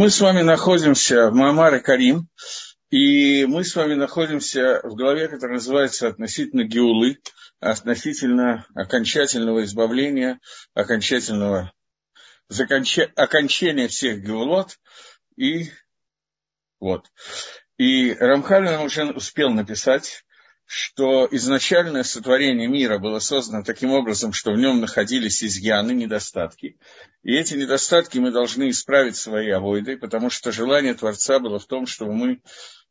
Мы с вами находимся в Мамаре Карим, и мы с вами находимся в главе, которая называется «Относительно Геулы», относительно окончательного избавления, окончательного законча, окончания всех геулот. И вот. И Рамхаль уже успел написать что изначальное сотворение мира было создано таким образом, что в нем находились изъяны, недостатки. И эти недостатки мы должны исправить своей авойдой, потому что желание Творца было в том, чтобы мы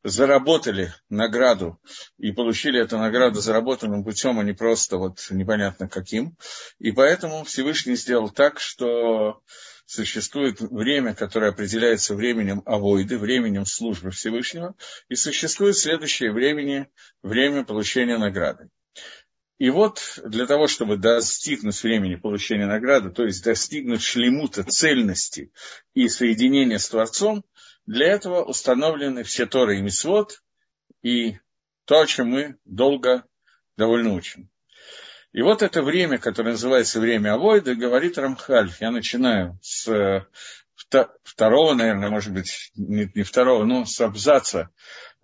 заработали награду и получили эту награду заработанным путем, а не просто вот непонятно каким. И поэтому Всевышний сделал так, что существует время, которое определяется временем авойды, временем службы Всевышнего, и существует следующее времени, время получения награды. И вот для того, чтобы достигнуть времени получения награды, то есть достигнуть шлемута, цельности и соединения с Творцом, для этого установлены все Торы и Мисвод, и то, о чем мы долго довольно учим. И вот это время, которое называется время Авойда, говорит Рамхаль. Я начинаю с э, второго, наверное, может быть, не, не второго, но с абзаца,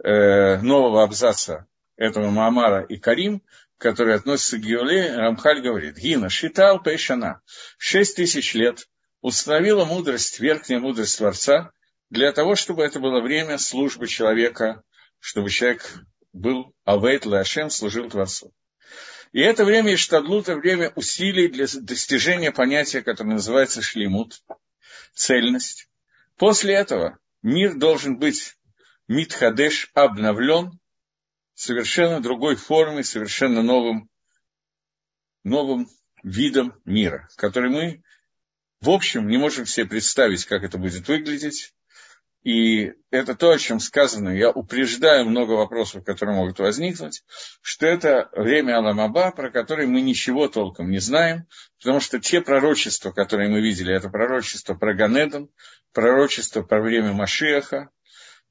э, нового абзаца этого Маамара и Карим, который относится к Геоле, Рамхаль говорит, Гина, Шитал Пейшана, шесть тысяч лет установила мудрость, верхняя мудрость Творца, для того, чтобы это было время службы человека, чтобы человек был Авейт Лашем, служил Творцу. И это время Иштадлута, время усилий для достижения понятия, которое называется шлемут, цельность. После этого мир должен быть митхадеш обновлен совершенно другой формой, совершенно новым, новым видом мира, который мы, в общем, не можем себе представить, как это будет выглядеть. И это то, о чем сказано. Я упреждаю много вопросов, которые могут возникнуть, что это время Аламаба, про которое мы ничего толком не знаем, потому что те пророчества, которые мы видели, это пророчество про Ганедон, пророчество про время Машиаха,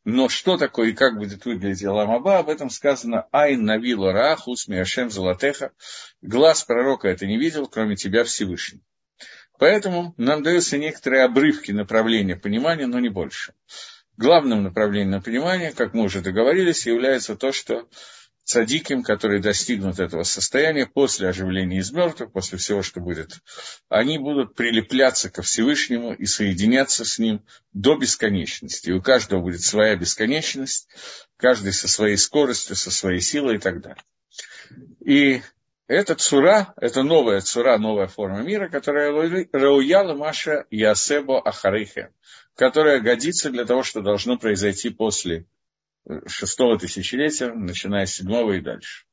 но что такое и как будет выглядеть Аламаба, об этом сказано «Айн навило рахус миашем золотеха». Глаз пророка это не видел, кроме тебя Всевышний. Поэтому нам даются некоторые обрывки направления понимания, но не больше. Главным направлением понимания, как мы уже договорились, является то, что цадиким, которые достигнут этого состояния после оживления из мертвых, после всего, что будет, они будут прилепляться ко Всевышнему и соединяться с ним до бесконечности. И у каждого будет своя бесконечность, каждый со своей скоростью, со своей силой и так далее. И это цура, это новая цура, новая форма мира, которая рауяла Маша Ясебо Ахарихе, которая годится для того, что должно произойти после э, шестого тысячелетия, начиная с седьмого и дальше.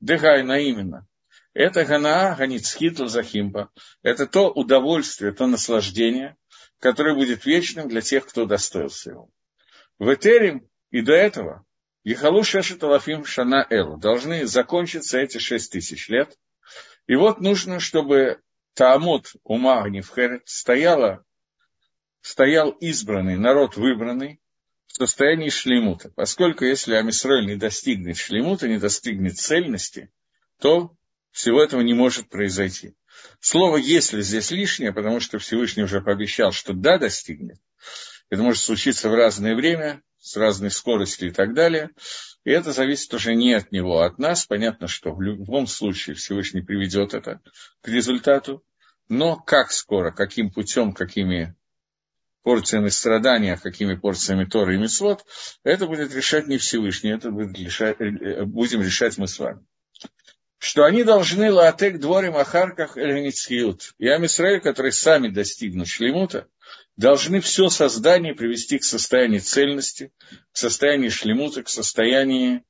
Дыхайна именно. Это гана ганицхитл захимба. Это то удовольствие, то наслаждение, которое будет вечным для тех, кто достоился его. В Этерим и до этого Ехалу Шешет Алафим Шана Эл. Должны закончиться эти шесть тысяч лет. И вот нужно, чтобы Таамут Ума Нифхерет стояла, стоял избранный, народ выбранный, в состоянии шлемута. Поскольку если Амисроль не достигнет шлемута, не достигнет цельности, то всего этого не может произойти. Слово «если» здесь лишнее, потому что Всевышний уже пообещал, что да, достигнет. Это может случиться в разное время, с разной скоростью и так далее. И это зависит уже не от него, а от нас. Понятно, что в любом случае Всевышний приведет это к результату. Но как скоро, каким путем, какими порциями страдания, какими порциями Торы и Мисвод, это будет решать не Всевышний, это будет решать, будем решать мы с вами. Что они должны латек дворим ахарках эльницхиют. И Амисраиль, которые сами достигнут шлемута, должны все создание привести к состоянию цельности, к состоянию шлемута, к состоянию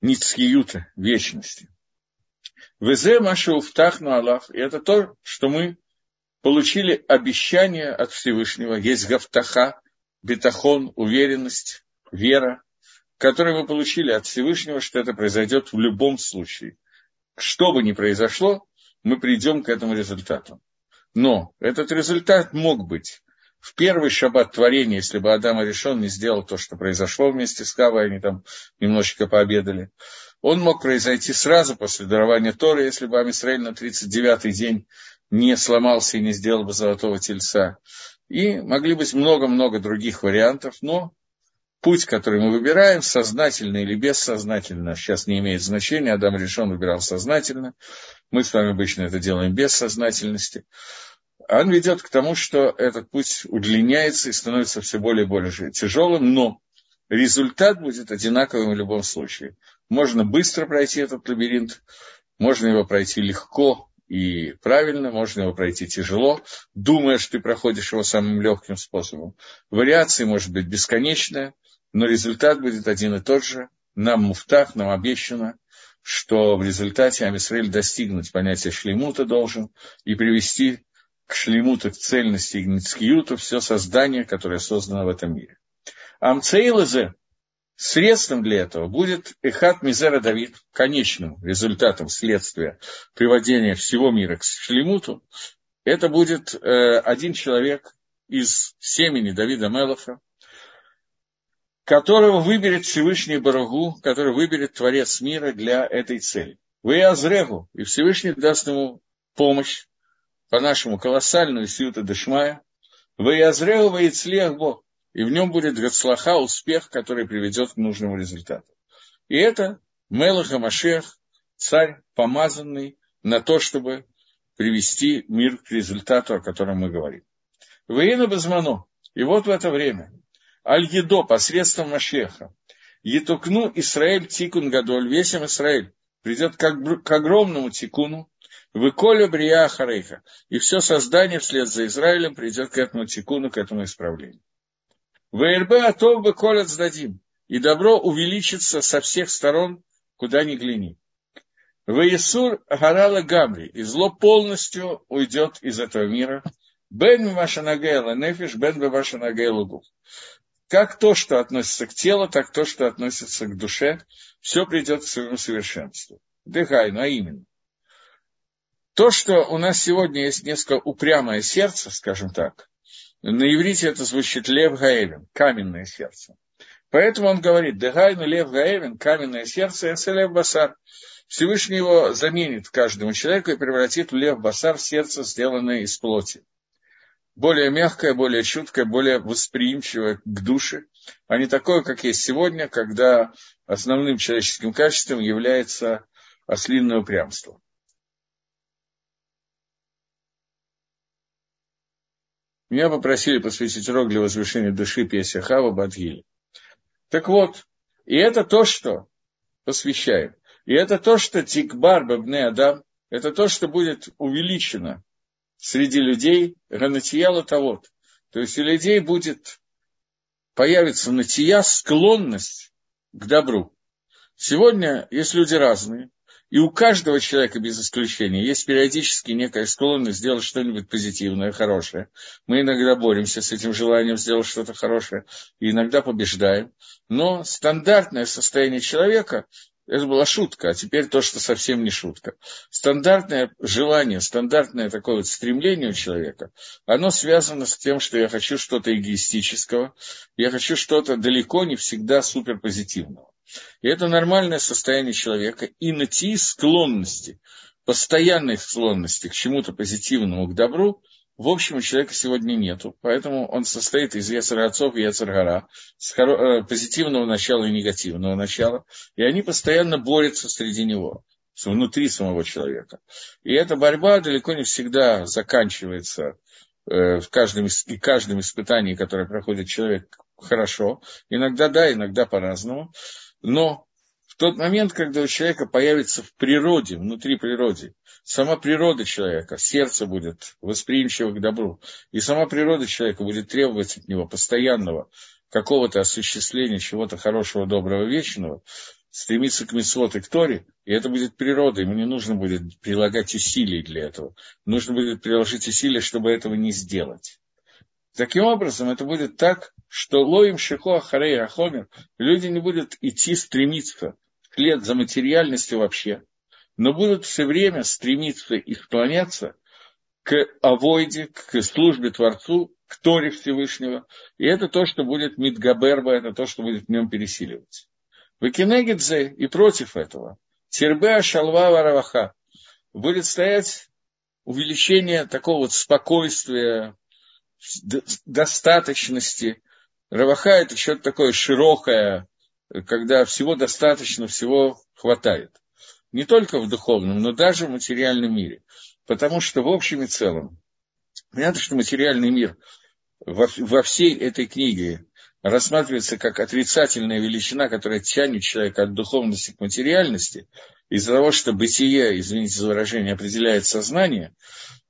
ницхиюта, вечности. Везе Маша Уфтахну Аллах, и это то, что мы получили обещание от Всевышнего, есть гафтаха, бетахон, уверенность, вера, которую мы получили от Всевышнего, что это произойдет в любом случае. Что бы ни произошло, мы придем к этому результату. Но этот результат мог быть в первый шаббат творения, если бы Адам решен не сделал то, что произошло вместе с Хавой, они там немножечко пообедали. Он мог произойти сразу после дарования Торы, если бы Амисраиль на 39-й день не сломался и не сделал бы золотого тельца. И могли быть много-много других вариантов, но путь, который мы выбираем, сознательно или бессознательно, сейчас не имеет значения, Адам решен выбирал сознательно, мы с вами обычно это делаем без сознательности, он ведет к тому, что этот путь удлиняется и становится все более и более тяжелым, но результат будет одинаковым в любом случае. Можно быстро пройти этот лабиринт, можно его пройти легко и правильно, можно его пройти тяжело, думая, что ты проходишь его самым легким способом. Вариации может быть бесконечная, но результат будет один и тот же. Нам муфтах, нам обещано, что в результате Амисраиль достигнуть понятия шлемута должен и привести к шлемуту, к цельности и к все создание, которое создано в этом мире. Амцейлазе, средством для этого будет Эхат Мизера Давид, конечным результатом следствия приводения всего мира к шлемуту. Это будет э, один человек из семени Давида Мелоха, которого выберет Всевышний Барагу, который выберет Творец мира для этой цели. Вы Азрегу, и Всевышний даст ему помощь, по-нашему колоссальную силу Дешмая. Азрегу, вы Бог, и в нем будет Гацлаха, успех, который приведет к нужному результату. И это Мелаха Машех, царь, помазанный на то, чтобы привести мир к результату, о котором мы говорим. Воина Безмано. И вот в это время Аль-Едо посредством Машеха. Етукну Исраэль Тикун Гадоль, весь Израиль придет как к огромному тикуну, выколя брия Харейха, и все создание вслед за Израилем придет к этому тикуну, к этому исправлению. ВРБ Атов бы колец дадим, и добро увеличится со всех сторон, куда ни гляни. Ваесур Гарала Гамри, и зло полностью уйдет из этого мира. Бен Вашанагейла Нефиш, Бен Вашанагейла Гуф. Как то, что относится к телу, так то, что относится к душе, все придет к своему совершенству. Дыхайну, а именно. То, что у нас сегодня есть несколько упрямое сердце, скажем так, на иврите это звучит лев гаевин, каменное сердце. Поэтому он говорит, дыхайну лев гаевин, каменное сердце, это лев басар. Всевышний его заменит каждому человеку и превратит в лев басар сердце, сделанное из плоти более мягкое, более чуткое, более восприимчивое к душе, а не такое, как есть сегодня, когда основным человеческим качеством является ослинное упрямство. Меня попросили посвятить урок для возвышения души Песия Хава Бадгиль. Так вот, и это то, что посвящаем. И это то, что Тикбар Бабне Адам, это то, что будет увеличено среди людей ганатия того. То есть у людей будет, появится натия, склонность к добру. Сегодня есть люди разные, и у каждого человека без исключения есть периодически некая склонность сделать что-нибудь позитивное, хорошее. Мы иногда боремся с этим желанием сделать что-то хорошее, и иногда побеждаем. Но стандартное состояние человека это была шутка, а теперь то, что совсем не шутка. Стандартное желание, стандартное такое вот стремление у человека, оно связано с тем, что я хочу что-то эгоистического, я хочу что-то далеко не всегда суперпозитивного. И это нормальное состояние человека. И найти склонности, постоянной склонности к чему-то позитивному, к добру, в общем, у человека сегодня нету, поэтому он состоит из яцера отцов и яцергара, с хоро- э, позитивного начала и негативного начала, и они постоянно борются среди него, внутри самого человека. И эта борьба далеко не всегда заканчивается э, в каждом, и каждом испытании, которое проходит человек, хорошо. Иногда да, иногда по-разному. Но в тот момент, когда у человека появится в природе, внутри природы, сама природа человека, сердце будет восприимчиво к добру, и сама природа человека будет требовать от него постоянного какого-то осуществления чего-то хорошего, доброго, вечного, стремиться к митцвот и к Торе, и это будет природа, ему не нужно будет прилагать усилий для этого. Нужно будет приложить усилия, чтобы этого не сделать. Таким образом, это будет так, что лоим шихо ахарей ахомер, люди не будут идти стремиться вслед за материальностью вообще, но будут все время стремиться и склоняться к авойде, к службе Творцу, к Торе Всевышнего. И это то, что будет Мидгаберба, это то, что будет в нем пересиливать. Выкинегидзе и против этого. Тербе Шалва Вараваха. Будет стоять увеличение такого вот спокойствия, достаточности. Раваха – это что-то такое широкое, когда всего достаточно, всего хватает. Не только в духовном, но даже в материальном мире. Потому что в общем и целом, понятно, что материальный мир во, во всей этой книге рассматривается как отрицательная величина, которая тянет человека от духовности к материальности, из-за того, что бытие, извините за выражение, определяет сознание,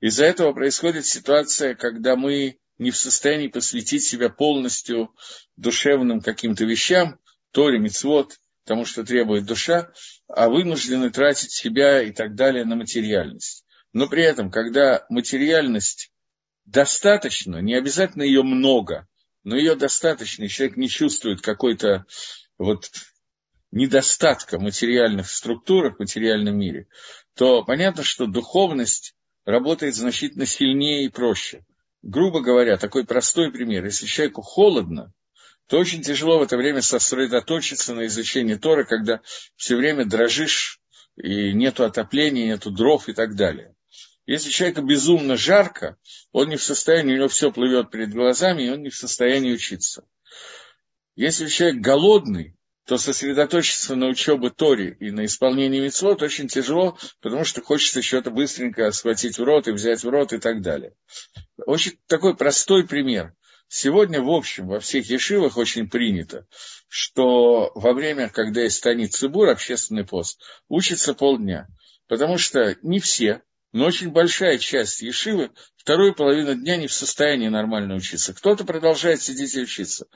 из-за этого происходит ситуация, когда мы не в состоянии посвятить себя полностью душевным каким-то вещам, Торе, Мицвод, тому, что требует душа, а вынуждены тратить себя и так далее на материальность. Но при этом, когда материальность достаточно, не обязательно ее много, но ее достаточно, и человек не чувствует какой-то вот недостатка материальных структурах, в материальном мире, то понятно, что духовность работает значительно сильнее и проще. Грубо говоря, такой простой пример. Если человеку холодно, то очень тяжело в это время сосредоточиться на изучении Тора, когда все время дрожишь, и нету отопления, нету дров и так далее. Если человеку безумно жарко, он не в состоянии, у него все плывет перед глазами, и он не в состоянии учиться. Если человек голодный, то сосредоточиться на учебе Тори и на исполнении митцвот очень тяжело, потому что хочется что-то быстренько схватить в рот и взять в рот и так далее. Очень такой простой пример. Сегодня, в общем, во всех ешивах очень принято, что во время, когда есть станет цибур, общественный пост, учится полдня. Потому что не все, но очень большая часть Ешивы вторую половину дня не в состоянии нормально учиться. Кто-то продолжает сидеть и учиться.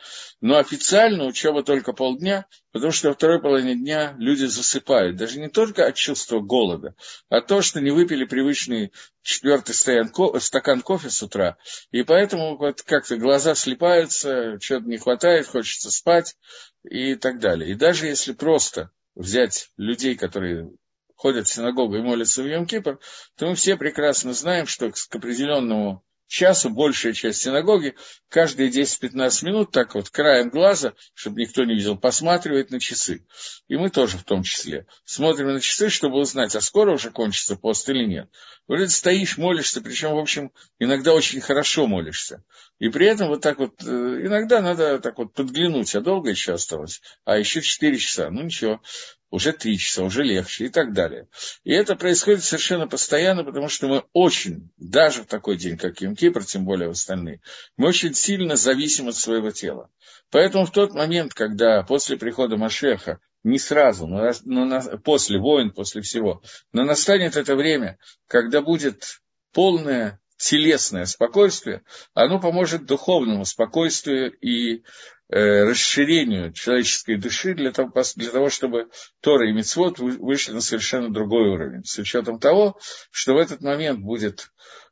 Но официально учеба только полдня, потому что во второй половине дня люди засыпают. Даже не только от чувства голода, а то, что не выпили привычный четвертый стакан кофе с утра. И поэтому вот как-то глаза слепаются, чего-то не хватает, хочется спать и так далее. И даже если просто взять людей, которые ходят в синагогу и молятся в Йом-Кипр, то мы все прекрасно знаем, что к определенному часу большая часть синагоги каждые 10-15 минут так вот краем глаза, чтобы никто не видел, посматривает на часы. И мы тоже в том числе. Смотрим на часы, чтобы узнать, а скоро уже кончится пост или нет. Вроде стоишь, молишься, причем, в общем, иногда очень хорошо молишься. И при этом вот так вот, э, иногда надо так вот подглянуть, а долго еще осталось, а еще 4 часа, ну ничего уже три часа, уже легче и так далее. И это происходит совершенно постоянно, потому что мы очень, даже в такой день, как Кипр, тем более в остальные, мы очень сильно зависим от своего тела. Поэтому в тот момент, когда после прихода Машеха, не сразу, но, но после войн, после всего, но настанет это время, когда будет полное телесное спокойствие, оно поможет духовному спокойствию и э, расширению человеческой души для того, для того, чтобы Тора и Мицвод вышли на совершенно другой уровень. С учетом того, что в этот момент будет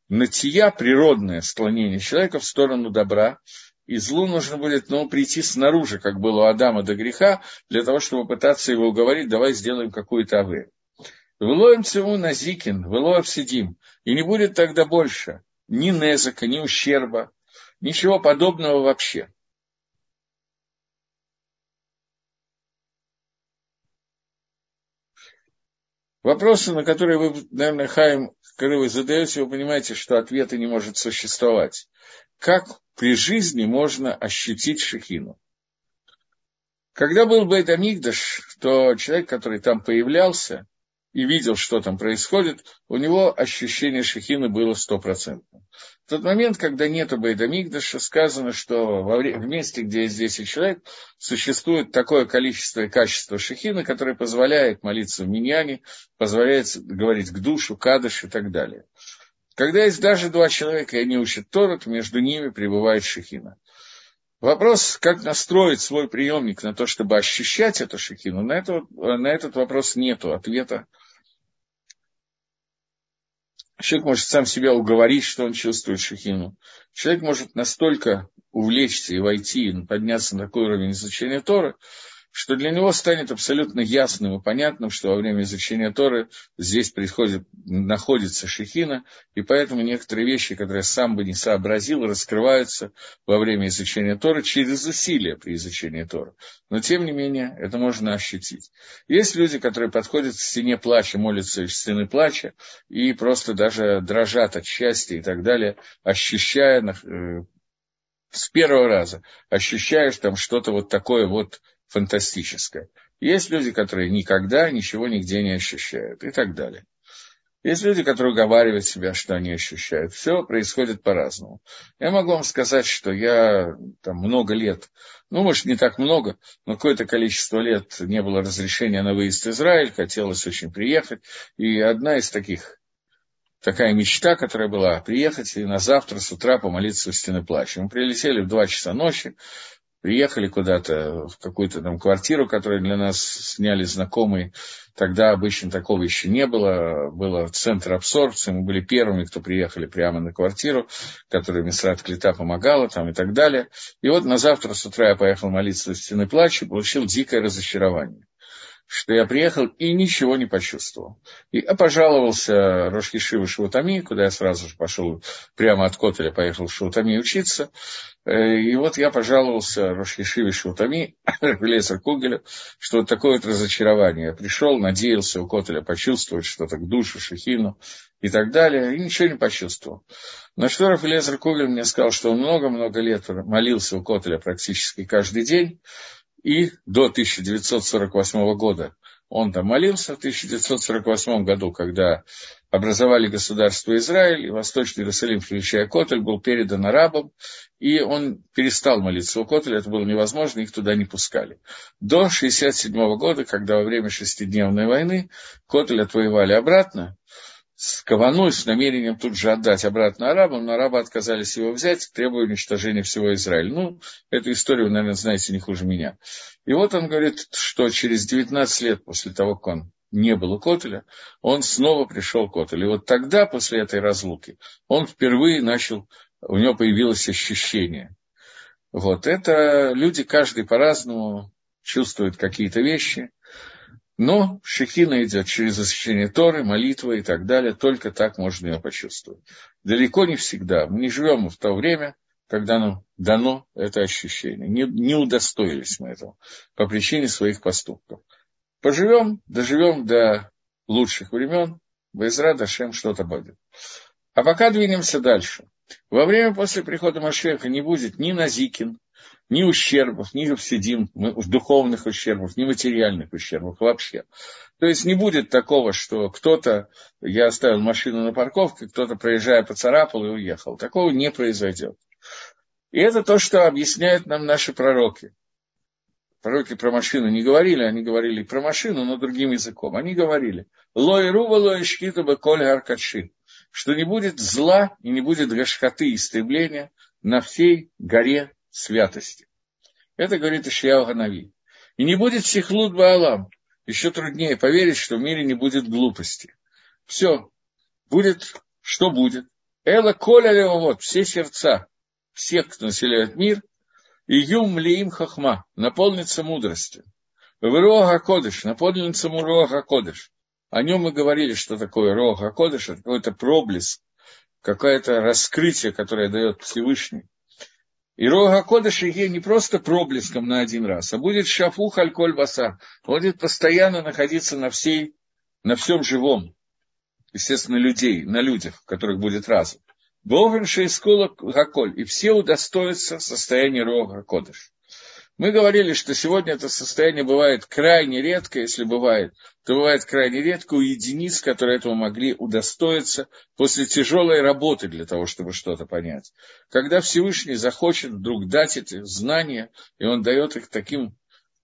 натия, природное склонение человека в сторону добра, и злу нужно будет ну, прийти снаружи, как было у Адама до греха, для того, чтобы пытаться его уговорить, давай сделаем какую-то аве. Вылоем цеву на зикин, вылоем сидим. И не будет тогда больше ни незака, ни ущерба, ничего подобного вообще. Вопросы, на которые вы, наверное, Хаим, когда вы задаете, вы понимаете, что ответа не может существовать. Как при жизни можно ощутить шехину? Когда был Бейт Амигдаш, то человек, который там появлялся, и видел, что там происходит, у него ощущение шехины было стопроцентным. В тот момент, когда нету Байдамигдаша, сказано, что во в месте, где есть 10 человек, существует такое количество и качество шехины, которое позволяет молиться в миньяне, позволяет говорить к душу, кадыш и так далее. Когда есть даже два человека, и они учат Торот, между ними пребывает шехина. Вопрос, как настроить свой приемник на то, чтобы ощущать эту шехину, на, это, на этот вопрос нет ответа. Человек может сам себя уговорить, что он чувствует шехину. Человек может настолько увлечься и войти, подняться на такой уровень изучения Торы, что для него станет абсолютно ясным и понятным, что во время изучения Торы здесь происходит, находится Шехина, и поэтому некоторые вещи, которые сам бы не сообразил, раскрываются во время изучения Торы через усилия при изучении Торы. Но, тем не менее, это можно ощутить. Есть люди, которые подходят к стене плача, молятся из стены плача, и просто даже дрожат от счастья и так далее, ощущая э, с первого раза ощущаешь там что-то вот такое вот фантастическое. Есть люди, которые никогда ничего нигде не ощущают и так далее. Есть люди, которые уговаривают себя, что они ощущают. Все происходит по-разному. Я могу вам сказать, что я там много лет, ну, может, не так много, но какое-то количество лет не было разрешения на выезд в Израиль, хотелось очень приехать. И одна из таких такая мечта, которая была, приехать и на завтра с утра помолиться у стены плача. Мы прилетели в 2 часа ночи, приехали куда-то в какую-то там квартиру, которую для нас сняли знакомые. Тогда обычно такого еще не было. Было центр абсорбции. Мы были первыми, кто приехали прямо на квартиру, которой Мисрат Клита помогала там и так далее. И вот на завтра с утра я поехал молиться у стены плача и получил дикое разочарование что я приехал и ничего не почувствовал. И я пожаловался Рошки Шивы Шаутами, куда я сразу же пошел прямо от Котеля, поехал в Шаутами учиться. Э, и вот я пожаловался Рошки Шиве Шаутами, Лесер Кугелю, что вот такое вот разочарование. Я пришел, надеялся у Котеля почувствовать что-то к душу, Шехину и так далее, и ничего не почувствовал. На что Рафилезер Кугель мне сказал, что он много-много лет молился у Котеля практически каждый день, и до 1948 года он там молился. В 1948 году, когда образовали государство Израиль, и Восточный Иерусалим, включая Котель, был передан арабам, и он перестал молиться у Котеля, это было невозможно, их туда не пускали. До 1967 года, когда во время шестидневной войны Котель отвоевали обратно, с Каваной, с намерением тут же отдать обратно арабам, но арабы отказались его взять, требуя уничтожения всего Израиля. Ну, эту историю наверное, знаете не хуже меня. И вот он говорит, что через 19 лет после того, как он не был у Котеля, он снова пришел к Котелю. И вот тогда, после этой разлуки, он впервые начал, у него появилось ощущение. Вот это люди, каждый по-разному чувствует какие-то вещи. Но шехина идет через освящение Торы, молитвы и так далее. Только так можно ее почувствовать. Далеко не всегда. Мы не живем в то время, когда нам дано это ощущение. Не, не удостоились мы этого по причине своих поступков. Поживем, доживем до лучших времен, Безра Дашем что-то будет. А пока двинемся дальше. Во время после прихода Машеха не будет ни Назикин, ни ущербов, ни обсидим, духовных ущербов, ни материальных ущербов вообще. То есть не будет такого, что кто-то, я оставил машину на парковке, кто-то, проезжая, поцарапал и уехал. Такого не произойдет. И это то, что объясняют нам наши пророки. Пророки про машину не говорили, они говорили про машину, но другим языком. Они говорили, лой рува лой шкита коль аркаши, что не будет зла и не будет гашхаты истребления на всей горе святости. Это говорит Ишияу Ганави. И не будет сихлут Баалам. Еще труднее поверить, что в мире не будет глупости. Все. Будет, что будет. Эла коля вот все сердца, всех, кто населяет мир, и юм леим хахма, наполнится мудростью. В Кодыш, наполнится Руаха Кодыш. О нем мы говорили, что такое Руаха Кодыш, это какой-то проблеск, какое-то раскрытие, которое дает Всевышний. И Рога Кодыш Иге не просто проблеском на один раз, а будет шафу хальколь басар. Будет постоянно находиться на, всей, на всем живом. Естественно, людей, на людях, которых будет разум. Бовен шейскула гаколь. И все удостоятся состояния Рога Кодыш. Мы говорили, что сегодня это состояние бывает крайне редко, если бывает, то бывает крайне редко у единиц, которые этого могли удостоиться после тяжелой работы для того, чтобы что-то понять. Когда Всевышний захочет вдруг дать эти знания, и он дает их таким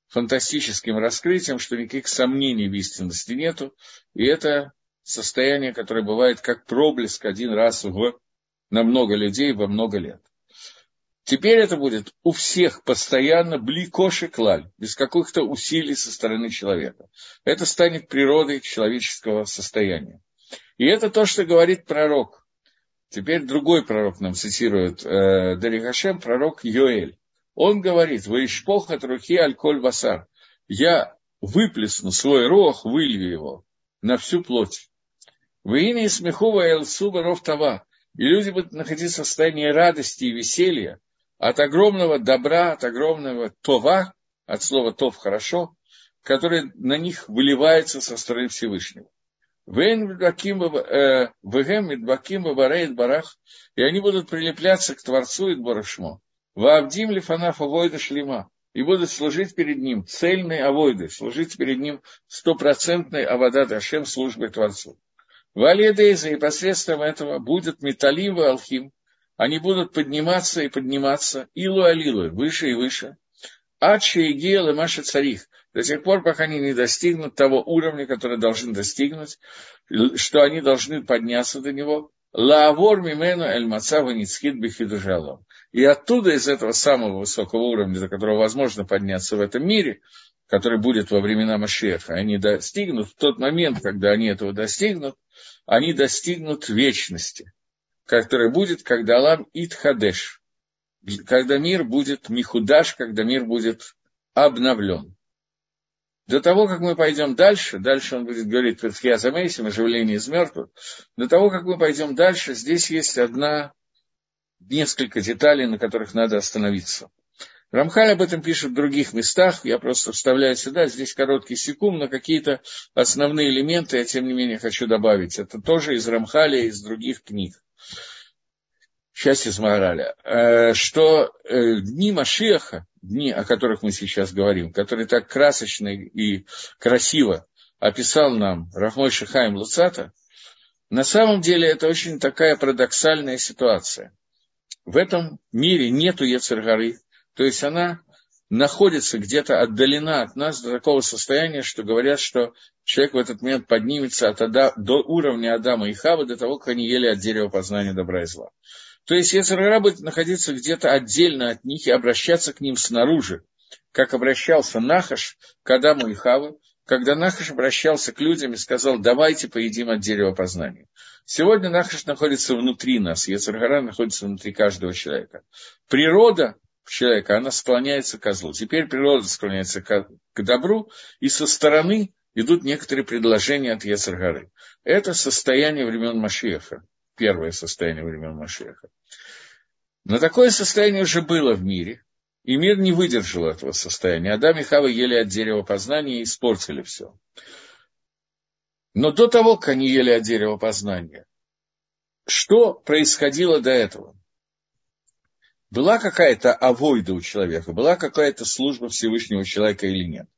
фантастическим раскрытием, что никаких сомнений в истинности нету, и это состояние, которое бывает как проблеск один раз в, на много людей во много лет. Теперь это будет у всех постоянно бликоши клаль, без каких-то усилий со стороны человека. Это станет природой человеческого состояния. И это то, что говорит пророк. Теперь другой пророк нам цитирует э, Дарихашем, пророк Йоэль. Он говорит, «Ваишпох от руки аль-коль васар». я выплесну свой рог, вылью его на всю плоть. Вы имя смехова элсуба ров това. И люди будут находиться в состоянии радости и веселья от огромного добра, от огромного това, от слова тов хорошо, который на них выливается со стороны Всевышнего. Э, Барах, и они будут прилепляться к Творцу и Барашмо. Ваавдим Лифанаф Авойда Шлима, и будут служить перед ним цельной авойдой, служить перед ним стопроцентной авада Дашем службой Творцу. Валидейза и посредством этого будет металлим и алхим. Они будут подниматься и подниматься, илу алилу, выше и выше. Ачи и гел и маша царих, до тех пор, пока они не достигнут того уровня, который должны достигнуть, что они должны подняться до него. Лаавор мимену эль мацава ницхит бихидужалом. И оттуда, из этого самого высокого уровня, до которого возможно подняться в этом мире, который будет во времена Машеха, они достигнут, в тот момент, когда они этого достигнут, они достигнут вечности, которая будет, когда Алам Итхадеш, когда мир будет Михудаш, когда мир будет обновлен. До того, как мы пойдем дальше, дальше он будет говорить про Тхиазамейсим, оживление из мертвых, до того, как мы пойдем дальше, здесь есть одна, несколько деталей, на которых надо остановиться. Рамхаль об этом пишет в других местах, я просто вставляю сюда, здесь короткий секунд, но какие-то основные элементы я, тем не менее, хочу добавить. Это тоже из Рамхаля, из других книг. Сейчас из Маораля. Э, что э, дни Машеха, дни, о которых мы сейчас говорим, которые так красочно и красиво описал нам Рахмой Шихаем Луцата, на самом деле это очень такая парадоксальная ситуация. В этом мире нету Ецергары, то есть она находится где-то отдалена от нас до такого состояния, что говорят, что человек в этот момент поднимется от Ада, до уровня Адама и Хавы до того, как они ели от дерева познания добра и зла. То есть Ецергара будет находиться где-то отдельно от них и обращаться к ним снаружи, как обращался Нахаш к Адаму и Хаве, когда Нахаш обращался к людям и сказал, давайте поедим от дерева познания. Сегодня Нахаш находится внутри нас, Ецергара находится внутри каждого человека. Природа человека, она склоняется к злу. Теперь природа склоняется к добру, и со стороны идут некоторые предложения от Ецергары. Это состояние времен Машеха первое состояние времен Машеха. Но такое состояние уже было в мире, и мир не выдержал этого состояния. Адам и Хава ели от дерева познания и испортили все. Но до того, как они ели от дерева познания, что происходило до этого? Была какая-то авойда у человека, была какая-то служба Всевышнего человека или нет?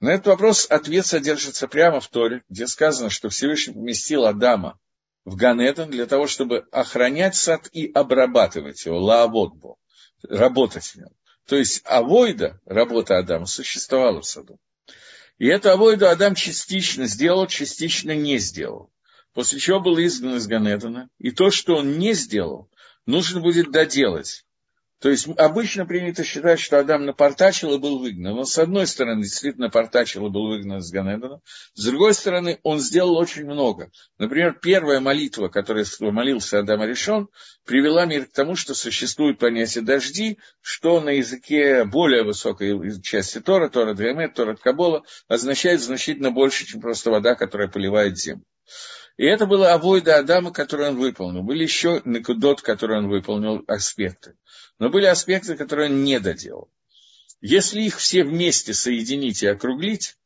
На этот вопрос ответ содержится прямо в Торе, где сказано, что Всевышний поместил Адама в Ганедон для того, чтобы охранять сад и обрабатывать его, лааводбу, работать в нем. То есть авойда, работа Адама, существовала в саду. И эту авойду Адам частично сделал, частично не сделал. После чего был изгнан из Ганедона. И то, что он не сделал, нужно будет доделать. То есть обычно принято считать, что Адам напортачил и был выгнан. Но с одной стороны, действительно напортачил и был выгнан из Ганедона. С другой стороны, он сделал очень много. Например, первая молитва, которую молился Адам решен, привела мир к тому, что существует понятие дожди, что на языке более высокой части Тора, Тора Дремет, Тора Кабола, означает значительно больше, чем просто вода, которая поливает землю. И это было авойда Адама, которую он выполнил. Были еще накудот, которые он выполнил, аспекты. Но были аспекты, которые он не доделал. Если их все вместе соединить и округлить,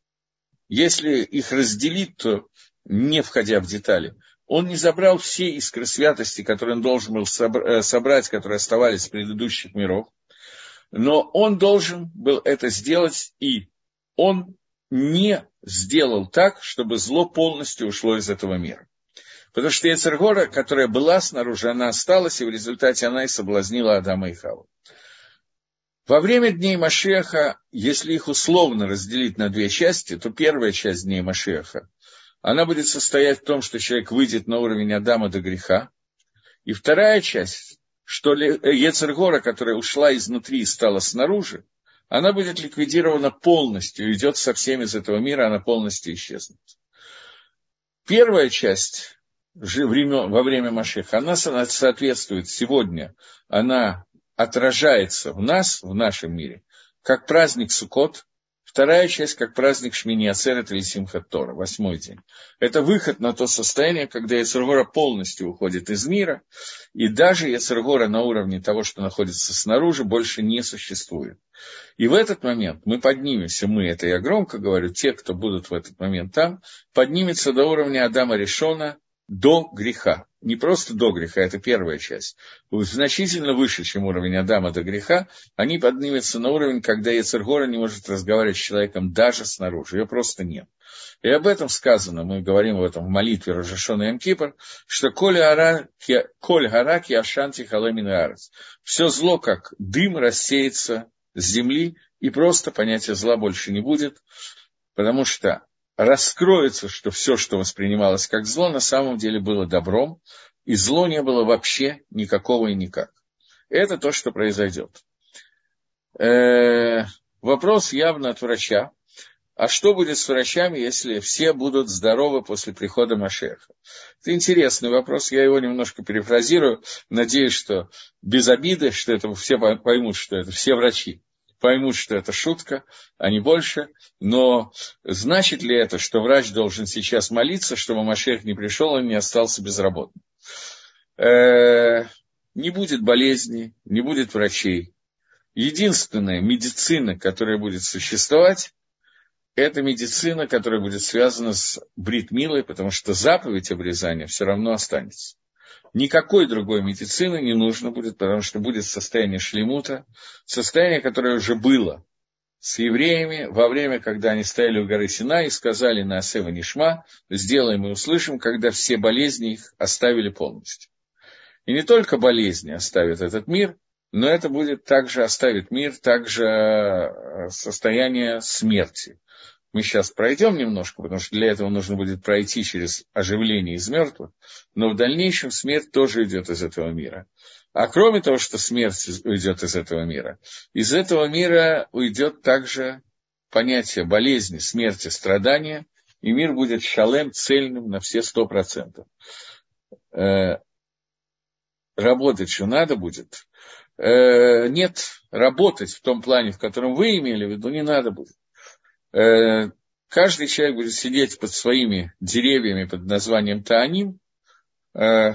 если их разделить, то не входя в детали, он не забрал все искры святости, которые он должен был э, собрать, которые оставались в предыдущих миров, но он должен был это сделать, и он не сделал так, чтобы зло полностью ушло из этого мира. Потому что Ецергора, которая была снаружи, она осталась, и в результате она и соблазнила Адама и Хаву. Во время дней Машеха, если их условно разделить на две части, то первая часть дней Машеха, она будет состоять в том, что человек выйдет на уровень Адама до греха. И вторая часть, что Ецергора, которая ушла изнутри и стала снаружи, она будет ликвидирована полностью, идет со всеми из этого мира, она полностью исчезнет. Первая часть во время Машеха, она соответствует сегодня, она отражается в нас, в нашем мире, как праздник Суккот, Вторая часть, как праздник Шмини Ацерет или Симхат Тора, восьмой день. Это выход на то состояние, когда Яцергора полностью уходит из мира, и даже Яцергора на уровне того, что находится снаружи, больше не существует. И в этот момент мы поднимемся, мы, это я громко говорю, те, кто будут в этот момент там, поднимется до уровня Адама Решона до греха не просто до греха, это первая часть, значительно выше, чем уровень Адама до греха, они поднимутся на уровень, когда Ецергора не может разговаривать с человеком даже снаружи, ее просто нет. И об этом сказано, мы говорим об этом в молитве Рожашона Эмкипр, что «Коль хараки ашанти халемин арес». Все зло, как дым, рассеется с земли, и просто понятия зла больше не будет, потому что раскроется, что все, что воспринималось как зло, на самом деле было добром, и зло не было вообще никакого и никак. Это то, что произойдет. Э-э- вопрос явно от врача. А что будет с врачами, если все будут здоровы после прихода Машеха? Это интересный вопрос, я его немножко перефразирую. Надеюсь, что без обиды, что это все поймут, что это все врачи поймут, что это шутка, а не больше. Но значит ли это, что врач должен сейчас молиться, чтобы Машех не пришел, он не остался безработным? Э-э- не будет болезней, не будет врачей. Единственная медицина, которая будет существовать, это медицина, которая будет связана с бритмилой, потому что заповедь обрезания все равно останется. Никакой другой медицины не нужно будет, потому что будет состояние шлемута, состояние, которое уже было с евреями во время, когда они стояли у горы Сина и сказали на Асева Нишма, сделаем и услышим, когда все болезни их оставили полностью. И не только болезни оставят этот мир, но это будет также оставит мир, также э, состояние смерти мы сейчас пройдем немножко, потому что для этого нужно будет пройти через оживление из мертвых, но в дальнейшем смерть тоже идет из этого мира. А кроме того, что смерть уйдет из этого мира, из этого мира уйдет также понятие болезни, смерти, страдания, и мир будет шалем, цельным на все сто процентов. Э, работать что надо будет. Э, нет, работать в том плане, в котором вы имели в виду, не надо будет. Э, каждый человек будет сидеть под своими деревьями под названием Тааним, э,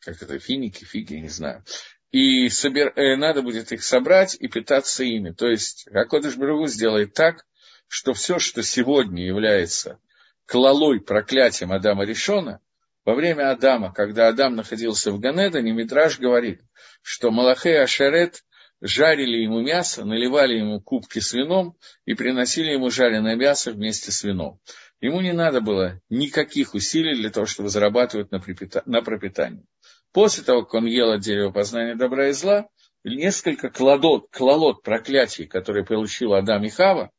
как это, финики, фиги, не знаю, и собер... Э, надо будет их собрать и питаться ими. То есть Акодыш Брагу сделает так, что все, что сегодня является клалой, проклятием Адама Решона, во время Адама, когда Адам находился в Ганедане, Мидраж говорит, что Малахей Ашарет жарили ему мясо, наливали ему кубки с вином и приносили ему жареное мясо вместе с вином. Ему не надо было никаких усилий для того, чтобы зарабатывать на, припита... на пропитание. После того, как он ел от дерева познания добра и зла, несколько кладот, клалот проклятий, которые получил Адам и Хава,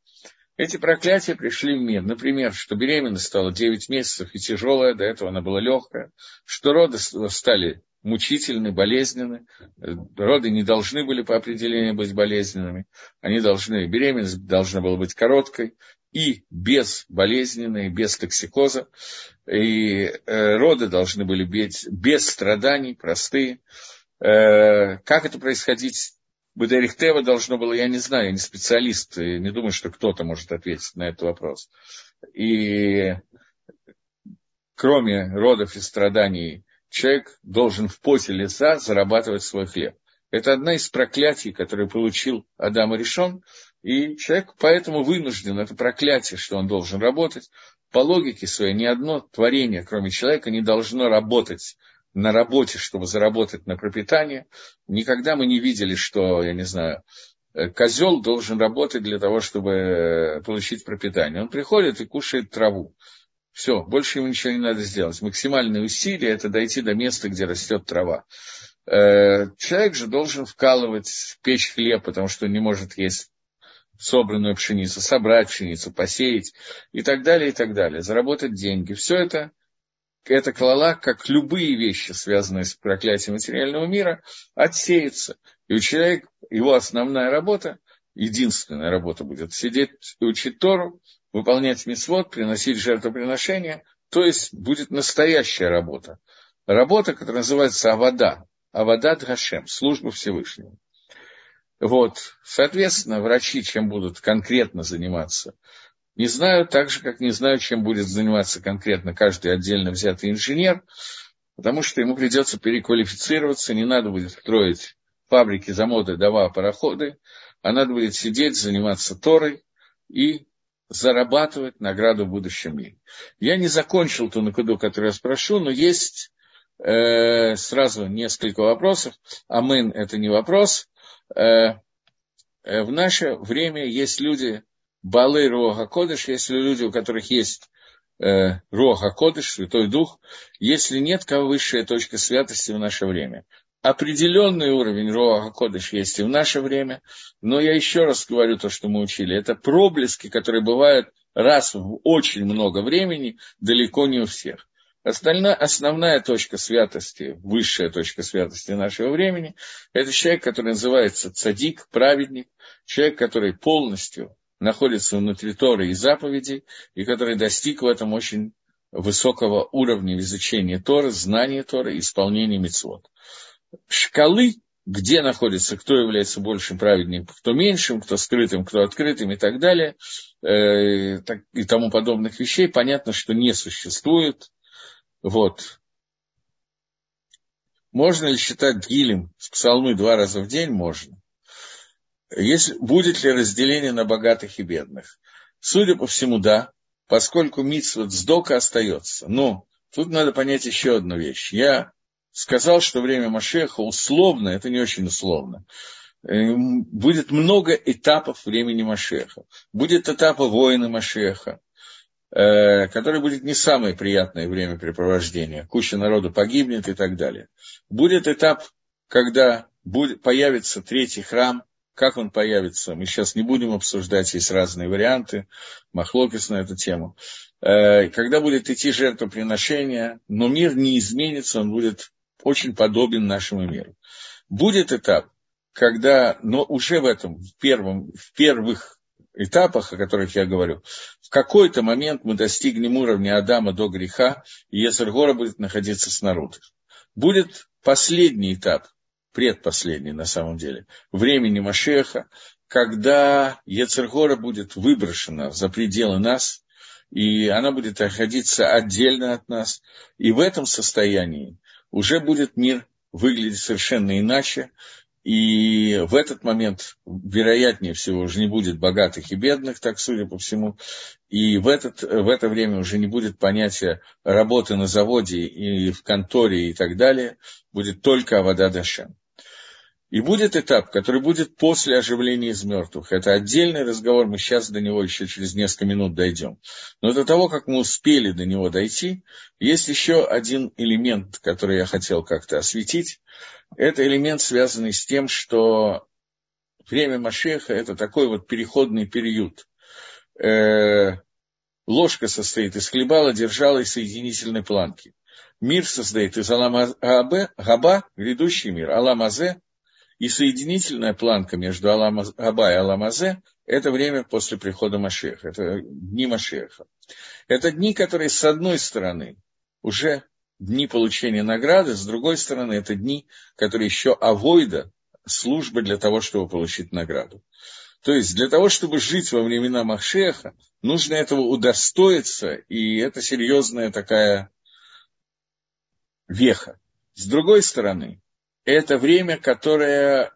эти проклятия пришли в мир. Например, что беременность стала 9 месяцев и тяжелая, до этого она была легкая, что роды стали мучительны, болезненны. Роды не должны были по определению быть болезненными. Они должны, беременность должна была быть короткой и безболезненной, без токсикоза. И э, роды должны были быть без страданий, простые. Э, как это происходить? Бадерихтева должно было, я не знаю, я не специалист, не думаю, что кто-то может ответить на этот вопрос. И кроме родов и страданий человек должен в поте лица зарабатывать свой хлеб. Это одна из проклятий, которые получил Адам и Решон, и человек поэтому вынужден, это проклятие, что он должен работать. По логике своей, ни одно творение, кроме человека, не должно работать на работе, чтобы заработать на пропитание. Никогда мы не видели, что, я не знаю, козел должен работать для того, чтобы получить пропитание. Он приходит и кушает траву. Все, больше ему ничего не надо сделать. Максимальные усилия – это дойти до места, где растет трава. Э, человек же должен вкалывать, печь хлеб, потому что не может есть собранную пшеницу, собрать пшеницу, посеять и так далее, и так далее. Заработать деньги. Все это, это клала, как любые вещи, связанные с проклятием материального мира, отсеется. И у человека, его основная работа, единственная работа будет сидеть и учить Тору, выполнять мисвод, приносить жертвоприношения, то есть будет настоящая работа. Работа, которая называется Авада, Авада Дхашем, служба Всевышнего. Вот, соответственно, врачи чем будут конкретно заниматься, не знаю, так же, как не знаю, чем будет заниматься конкретно каждый отдельно взятый инженер, потому что ему придется переквалифицироваться, не надо будет строить фабрики, заводы, дома, пароходы, а надо будет сидеть, заниматься Торой и зарабатывать награду в будущем мире. Я не закончил ту накиду, которую я спрошу, но есть э, сразу несколько вопросов. Амин – это не вопрос. Э, э, в наше время есть люди, Балы Руаха Кодыш, если люди, у которых есть э, Руаха Кодыш, Святой Дух, если нет, какова высшая точка святости в наше время. Определенный уровень Руаха Кодыш есть и в наше время, но я еще раз говорю то, что мы учили. Это проблески, которые бывают раз в очень много времени, далеко не у всех. Остальная, основная точка святости, высшая точка святости нашего времени, это человек, который называется цадик, праведник, человек, который полностью находится внутри Торы и заповедей, и который достиг в этом очень высокого уровня изучения Торы, знания Торы исполнения мецвод. Шкалы, где находится, кто является большим праведником, кто меньшим, кто скрытым, кто открытым и так далее, э, так, и тому подобных вещей, понятно, что не существует. Вот. Можно ли считать гилем с псалмы два раза в день? Можно. Есть, будет ли разделение на богатых и бедных? Судя по всему, да, поскольку митсвот сдока остается. Но тут надо понять еще одну вещь. Я сказал, что время Машеха условно, это не очень условно, э, будет много этапов времени Машеха. Будет этапы воина Машеха, э, который будет не самое приятное времяпрепровождение. Куча народу погибнет и так далее. Будет этап, когда будет, появится третий храм, как он появится, мы сейчас не будем обсуждать, есть разные варианты, махлокис на эту тему. Э, когда будет идти жертвоприношение, но мир не изменится, он будет очень подобен нашему миру. Будет этап, когда, но уже в этом, в, первом, в первых этапах, о которых я говорю, в какой-то момент мы достигнем уровня Адама до греха, и Ецергора будет находиться снаружи. Будет последний этап, предпоследний на самом деле, времени Машеха, когда Ецергора будет выброшена за пределы нас, и она будет находиться отдельно от нас. И в этом состоянии уже будет мир выглядеть совершенно иначе, и в этот момент, вероятнее всего, уже не будет богатых и бедных, так судя по всему, и в, этот, в это время уже не будет понятия работы на заводе и в конторе и так далее, будет только Авада Дашем. И будет этап, который будет после оживления из мертвых. Это отдельный разговор, мы сейчас до него еще через несколько минут дойдем. Но до того, как мы успели до него дойти, есть еще один элемент, который я хотел как-то осветить. Это элемент, связанный с тем, что время Машеха – это такой вот переходный период. Э, ложка состоит из хлебала, держала и соединительной планки. Мир состоит из Алама Габа, грядущий мир, Аламазе, и соединительная планка между Алам, Аба и Аламазе – это время после прихода Машеха, это дни Машеха. Это дни, которые, с одной стороны, уже дни получения награды, с другой стороны, это дни, которые еще авойда, служба для того, чтобы получить награду. То есть для того, чтобы жить во времена Махшеха, нужно этого удостоиться, и это серьезная такая веха. С другой стороны, это время, которое